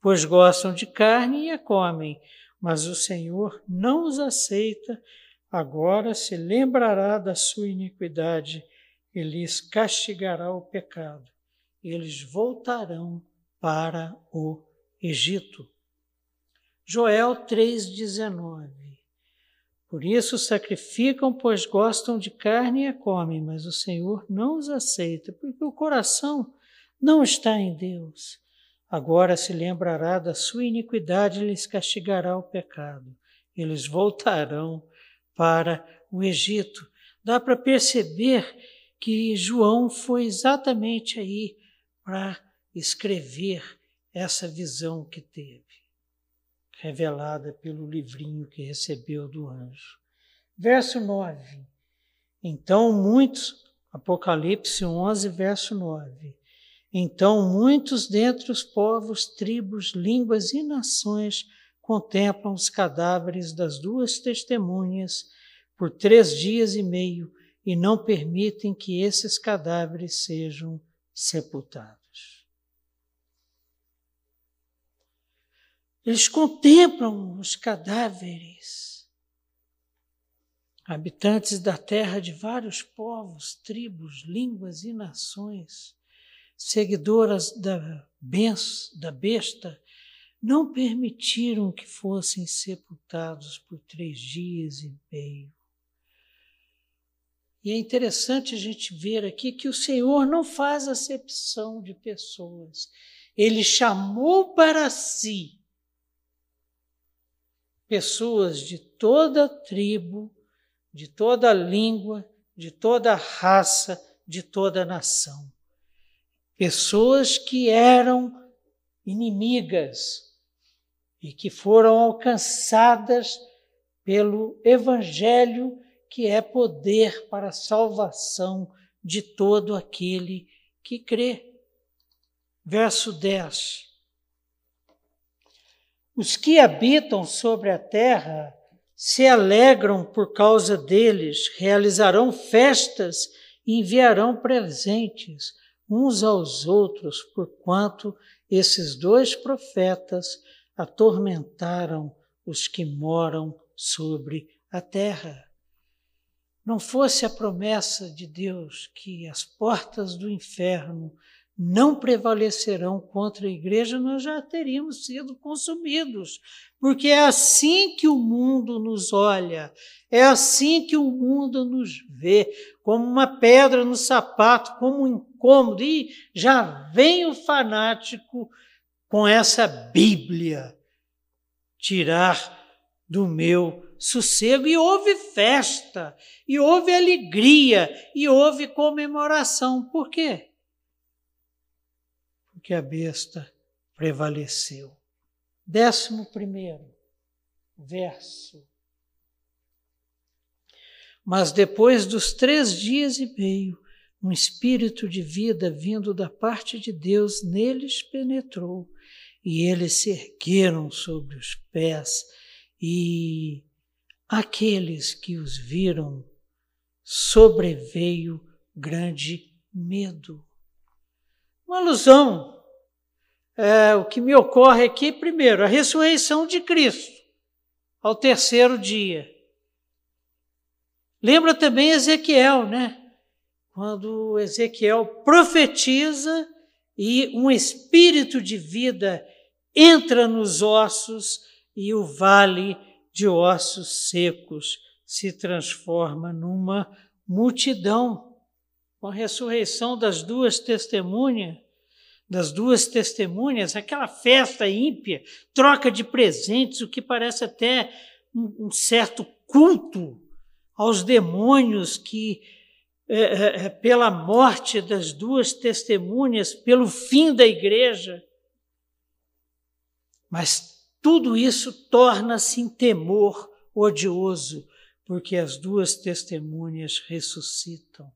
pois gostam de carne e a comem, mas o Senhor não os aceita, agora se lembrará da sua iniquidade e lhes castigará o pecado. Eles voltarão para o Egito. Joel 3,19 por isso sacrificam, pois gostam de carne e a comem, mas o Senhor não os aceita, porque o coração não está em Deus. Agora se lembrará da sua iniquidade e lhes castigará o pecado. Eles voltarão para o Egito. Dá para perceber que João foi exatamente aí para escrever essa visão que teve, revelada pelo livrinho que recebeu do anjo. Verso 9. Então muitos, Apocalipse 11, verso 9. Então muitos dentre os povos, tribos, línguas e nações contemplam os cadáveres das duas testemunhas por três dias e meio e não permitem que esses cadáveres sejam sepultados. Eles contemplam os cadáveres, habitantes da terra de vários povos, tribos, línguas e nações, seguidoras da da besta, não permitiram que fossem sepultados por três dias e meio. E é interessante a gente ver aqui que o Senhor não faz acepção de pessoas. Ele chamou para si pessoas de toda tribo, de toda língua, de toda raça, de toda nação. Pessoas que eram inimigas, e que foram alcançadas pelo Evangelho, que é poder para a salvação de todo aquele que crê. Verso 10. Os que habitam sobre a terra se alegram por causa deles, realizarão festas e enviarão presentes uns aos outros, porquanto esses dois profetas atormentaram os que moram sobre a terra. Não fosse a promessa de Deus que as portas do inferno não prevalecerão contra a igreja, nós já teríamos sido consumidos, porque é assim que o mundo nos olha, é assim que o mundo nos vê, como uma pedra no sapato, como um incômodo, e já vem o fanático com essa Bíblia tirar do meu sossego. E houve festa, e houve alegria, e houve comemoração. Por quê? Porque a besta prevaleceu. Décimo primeiro verso. Mas depois dos três dias e meio, um espírito de vida vindo da parte de Deus neles penetrou e eles se ergueram sobre os pés, e aqueles que os viram sobreveio grande medo. Uma alusão. É, o que me ocorre aqui, primeiro, a ressurreição de Cristo ao terceiro dia. Lembra também Ezequiel, né? Quando Ezequiel profetiza e um espírito de vida entra nos ossos e o vale de ossos secos se transforma numa multidão. Com a ressurreição das duas testemunhas, das duas testemunhas, aquela festa ímpia, troca de presentes, o que parece até um, um certo culto aos demônios que é, é, é, pela morte das duas testemunhas, pelo fim da igreja. Mas tudo isso torna-se em temor odioso, porque as duas testemunhas ressuscitam.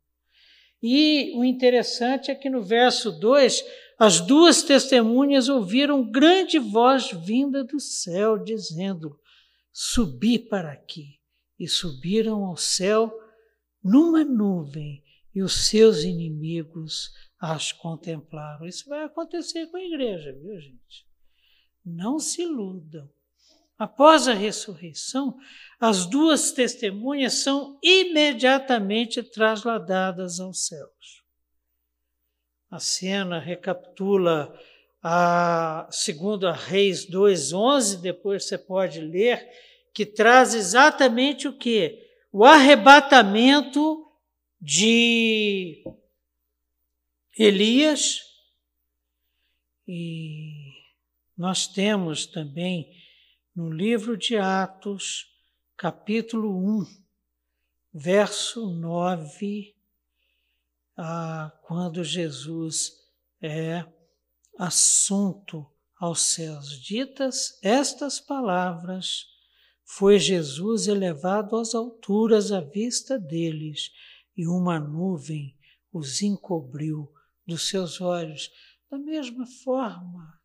E o interessante é que no verso 2, as duas testemunhas ouviram grande voz vinda do céu, dizendo: Subi para aqui. E subiram ao céu numa nuvem e os seus inimigos as contemplaram. Isso vai acontecer com a igreja, viu, gente? Não se iludam. Após a ressurreição, as duas testemunhas são imediatamente trasladadas aos céus. A cena recapitula a segunda Reis 2:11, depois você pode ler, que traz exatamente o que? o arrebatamento de Elias e nós temos também no livro de Atos, capítulo 1, verso 9, ah, quando Jesus é assunto aos céus. Ditas estas palavras, foi Jesus elevado às alturas à vista deles, e uma nuvem os encobriu dos seus olhos. Da mesma forma,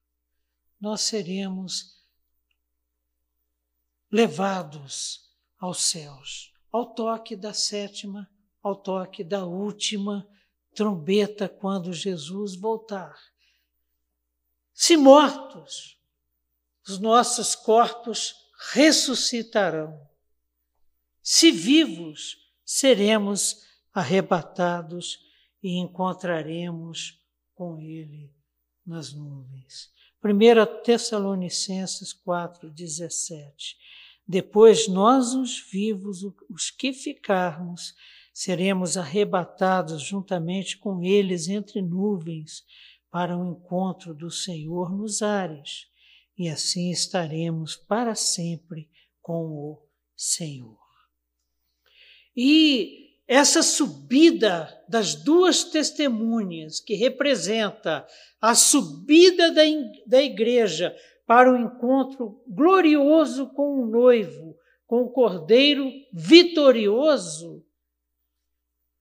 nós seremos levados aos céus, ao toque da sétima, ao toque da última trombeta quando Jesus voltar. Se mortos, os nossos corpos ressuscitarão. Se vivos, seremos arrebatados e encontraremos com Ele nas nuvens. 1 Tessalonicenses 4, 17. Depois nós, os vivos, os que ficarmos, seremos arrebatados juntamente com eles entre nuvens para o encontro do Senhor nos ares, e assim estaremos para sempre com o Senhor. E essa subida das duas testemunhas, que representa a subida da, da igreja para o encontro glorioso com o noivo, com o cordeiro vitorioso,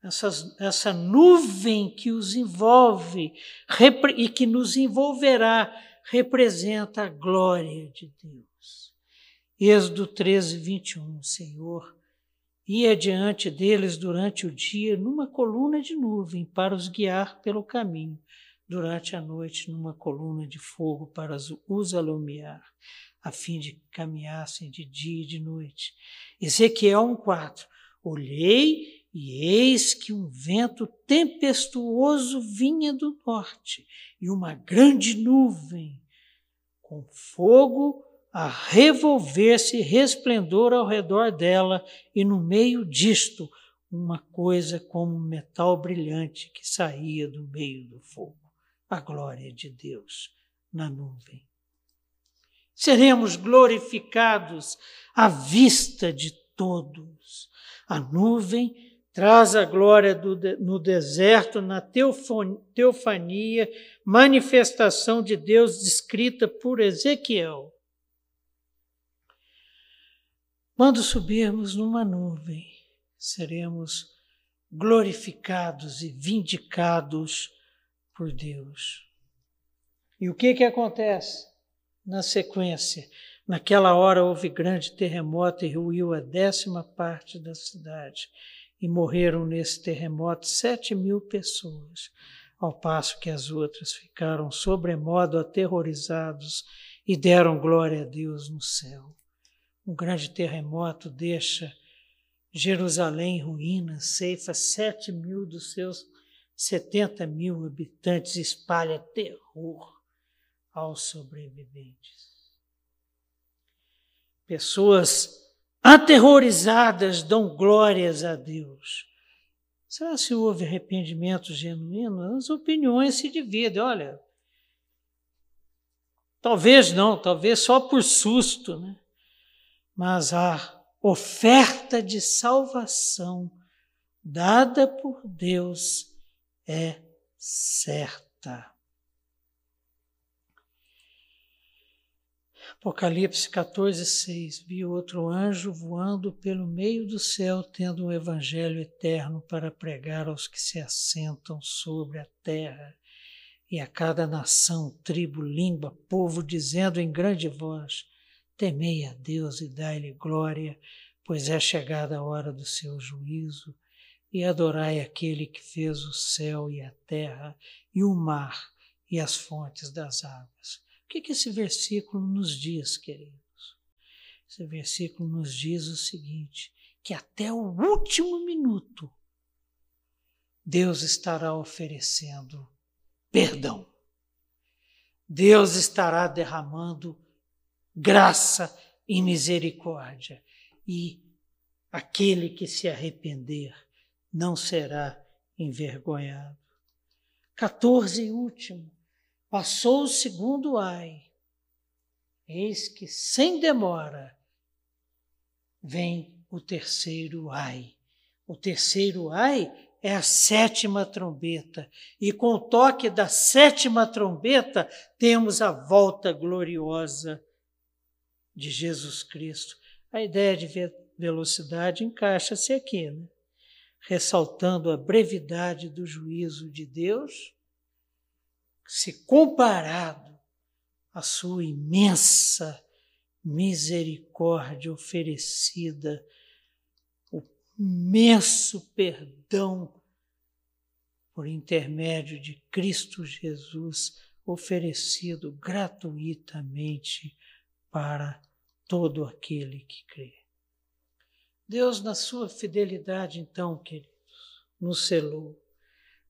essa, essa nuvem que os envolve e que nos envolverá, representa a glória de Deus. Êxodo 13, 21, Senhor, ia diante deles durante o dia numa coluna de nuvem para os guiar pelo caminho, durante a noite numa coluna de fogo para os alumiar, a fim de caminhassem de dia e de noite. Ezequiel 1,4 Olhei e eis que um vento tempestuoso vinha do norte, e uma grande nuvem, com fogo a revolver-se resplendor ao redor dela, e no meio disto, uma coisa como metal brilhante que saía do meio do fogo. A glória de Deus na nuvem. Seremos glorificados à vista de todos. A nuvem Traz a glória do, no deserto, na teofania, manifestação de Deus descrita por Ezequiel. Quando subirmos numa nuvem, seremos glorificados e vindicados por Deus. E o que que acontece na sequência? Naquela hora houve grande terremoto e ruiu a décima parte da cidade e morreram nesse terremoto sete mil pessoas, ao passo que as outras ficaram sobremodo aterrorizados e deram glória a Deus no céu. Um grande terremoto deixa Jerusalém em ruínas, ceifa sete mil dos seus setenta mil habitantes, espalha terror aos sobreviventes. Pessoas aterrorizadas dão glórias a Deus. Será se houve arrependimento genuíno? As opiniões se dividem. Olha, talvez não, talvez só por susto, né? Mas a oferta de salvação dada por Deus é certa. Apocalipse 14, 6. Vi outro anjo voando pelo meio do céu, tendo um evangelho eterno para pregar aos que se assentam sobre a terra e a cada nação, tribo, língua, povo, dizendo em grande voz: Temei a Deus e dai-lhe glória, pois é chegada a hora do seu juízo, e adorai aquele que fez o céu e a terra, e o mar e as fontes das águas. O que, que esse versículo nos diz, queridos? Esse versículo nos diz o seguinte: que até o último minuto Deus estará oferecendo perdão. Deus estará derramando graça e misericórdia. E aquele que se arrepender não será envergonhado. 14 e último. Passou o segundo ai. Eis que, sem demora, vem o terceiro ai. O terceiro ai é a sétima trombeta. E com o toque da sétima trombeta, temos a volta gloriosa de Jesus Cristo. A ideia de velocidade encaixa-se aqui, né? ressaltando a brevidade do juízo de Deus, se comparado à sua imensa misericórdia oferecida, o imenso perdão por intermédio de Cristo Jesus oferecido gratuitamente para todo aquele que crê. Deus, na sua fidelidade, então, queridos, nos selou.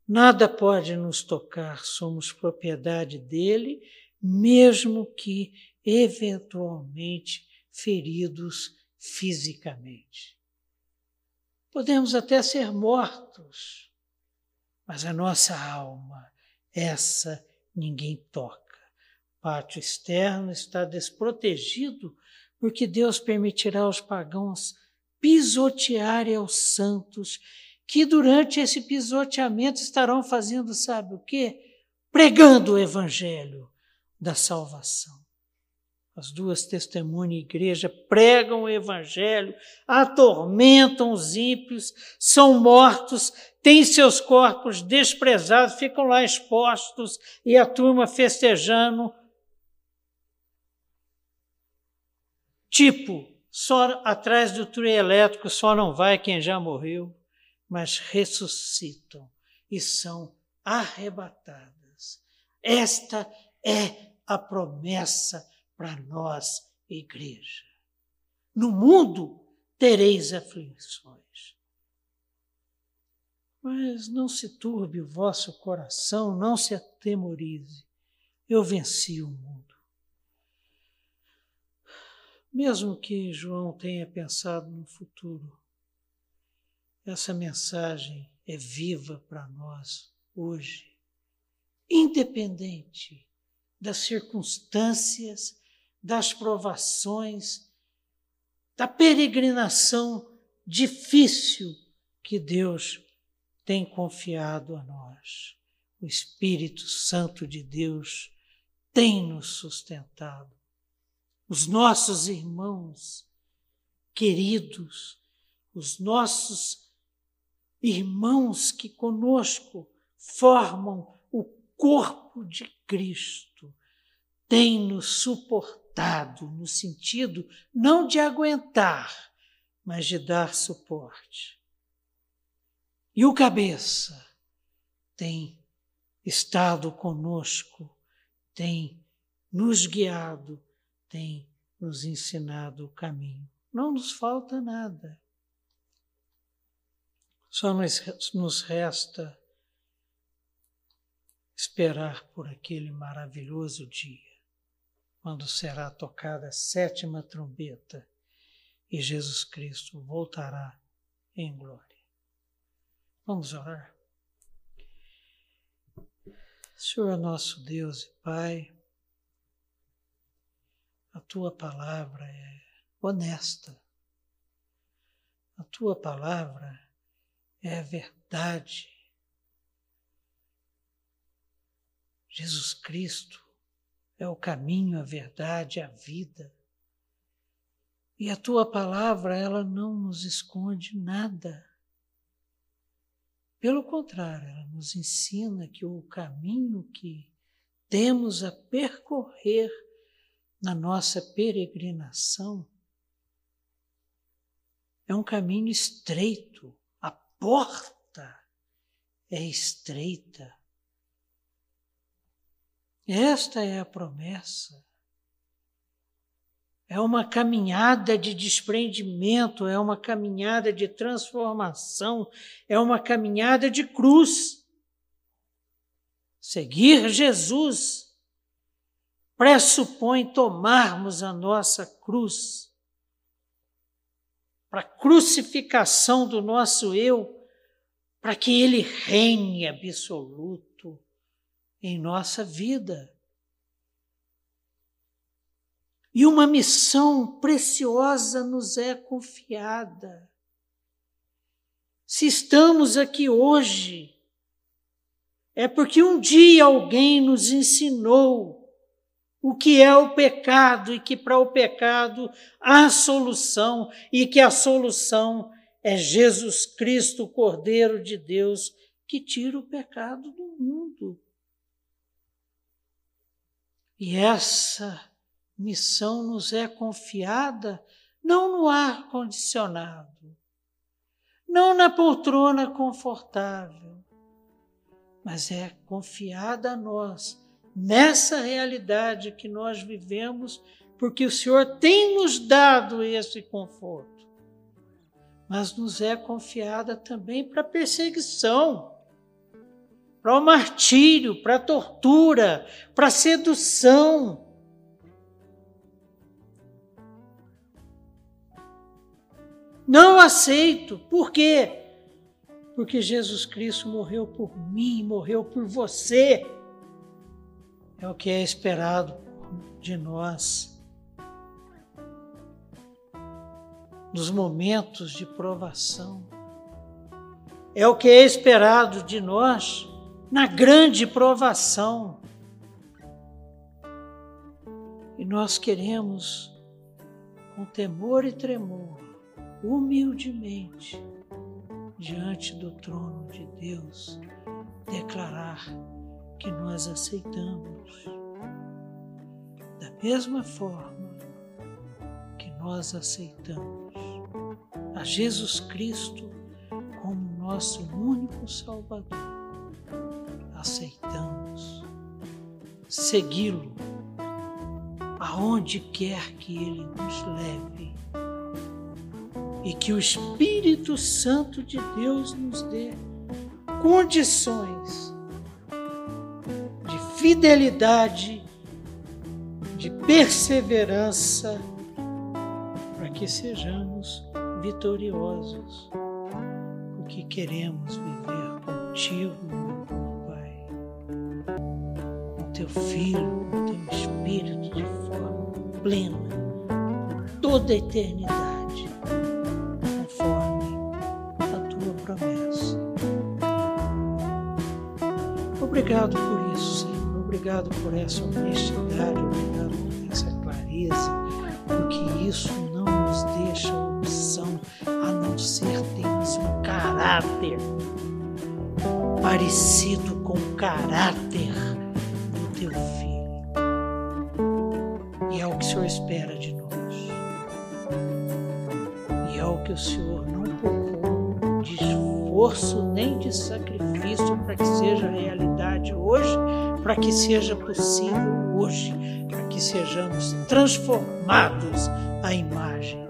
Nada pode nos tocar, somos propriedade dele, mesmo que eventualmente feridos fisicamente. Podemos até ser mortos, mas a nossa alma, essa ninguém toca. O pátio externo está desprotegido porque Deus permitirá aos pagãos pisotearem aos santos, que durante esse pisoteamento estarão fazendo, sabe o quê? Pregando o evangelho da salvação. As duas testemunhas igreja pregam o evangelho, atormentam os ímpios, são mortos, têm seus corpos desprezados, ficam lá expostos e a turma festejando Tipo, só atrás do trio elétrico só não vai quem já morreu, mas ressuscitam e são arrebatadas. Esta é a promessa para nós, igreja. No mundo tereis aflições. Mas não se turbe o vosso coração, não se atemorize. Eu venci o mundo. Mesmo que João tenha pensado no futuro, essa mensagem é viva para nós hoje, independente das circunstâncias, das provações, da peregrinação difícil que Deus tem confiado a nós. O Espírito Santo de Deus tem nos sustentado os nossos irmãos queridos, os nossos irmãos que conosco formam o corpo de Cristo, têm nos suportado no sentido não de aguentar, mas de dar suporte. E o cabeça tem estado conosco, tem nos guiado tem nos ensinado o caminho. Não nos falta nada. Só nos resta esperar por aquele maravilhoso dia, quando será tocada a sétima trombeta e Jesus Cristo voltará em glória. Vamos orar. Senhor nosso Deus e Pai, a tua palavra é honesta. A tua palavra é verdade. Jesus Cristo é o caminho, a verdade, a vida. E a tua palavra, ela não nos esconde nada. Pelo contrário, ela nos ensina que o caminho que temos a percorrer na nossa peregrinação é um caminho estreito, porta é estreita. Esta é a promessa. É uma caminhada de desprendimento, é uma caminhada de transformação, é uma caminhada de cruz. Seguir Jesus pressupõe tomarmos a nossa cruz para a crucificação do nosso eu, para que ele reine absoluto em nossa vida. E uma missão preciosa nos é confiada. Se estamos aqui hoje, é porque um dia alguém nos ensinou o que é o pecado e que para o pecado há solução e que a solução é Jesus Cristo, o Cordeiro de Deus, que tira o pecado do mundo. E essa missão nos é confiada não no ar condicionado, não na poltrona confortável, mas é confiada a nós nessa realidade que nós vivemos, porque o Senhor tem nos dado esse conforto. Mas nos é confiada também para perseguição, para o martírio, para a tortura, para a sedução Não aceito. Por quê? Porque Jesus Cristo morreu por mim, morreu por você. É o que é esperado de nós. Nos momentos de provação. É o que é esperado de nós na grande provação. E nós queremos, com temor e tremor, humildemente diante do trono de Deus, declarar que nós aceitamos. Da mesma forma que nós aceitamos a Jesus Cristo como nosso único Salvador, aceitamos segui-lo aonde quer que ele nos leve e que o Espírito Santo de Deus nos dê condições de fidelidade, de perseverança, para que sejamos vitoriosos, porque queremos viver contigo, meu Pai, com teu Filho, com teu Espírito de forma plena, toda a eternidade Obrigado por isso, Senhor. Obrigado por essa honestidade, obrigado por essa clareza, porque isso caráter parecido com o caráter do teu filho. E é o que o Senhor espera de nós. E é o que o Senhor não poupou de esforço nem de sacrifício para que seja realidade hoje, para que seja possível hoje, para que sejamos transformados à imagem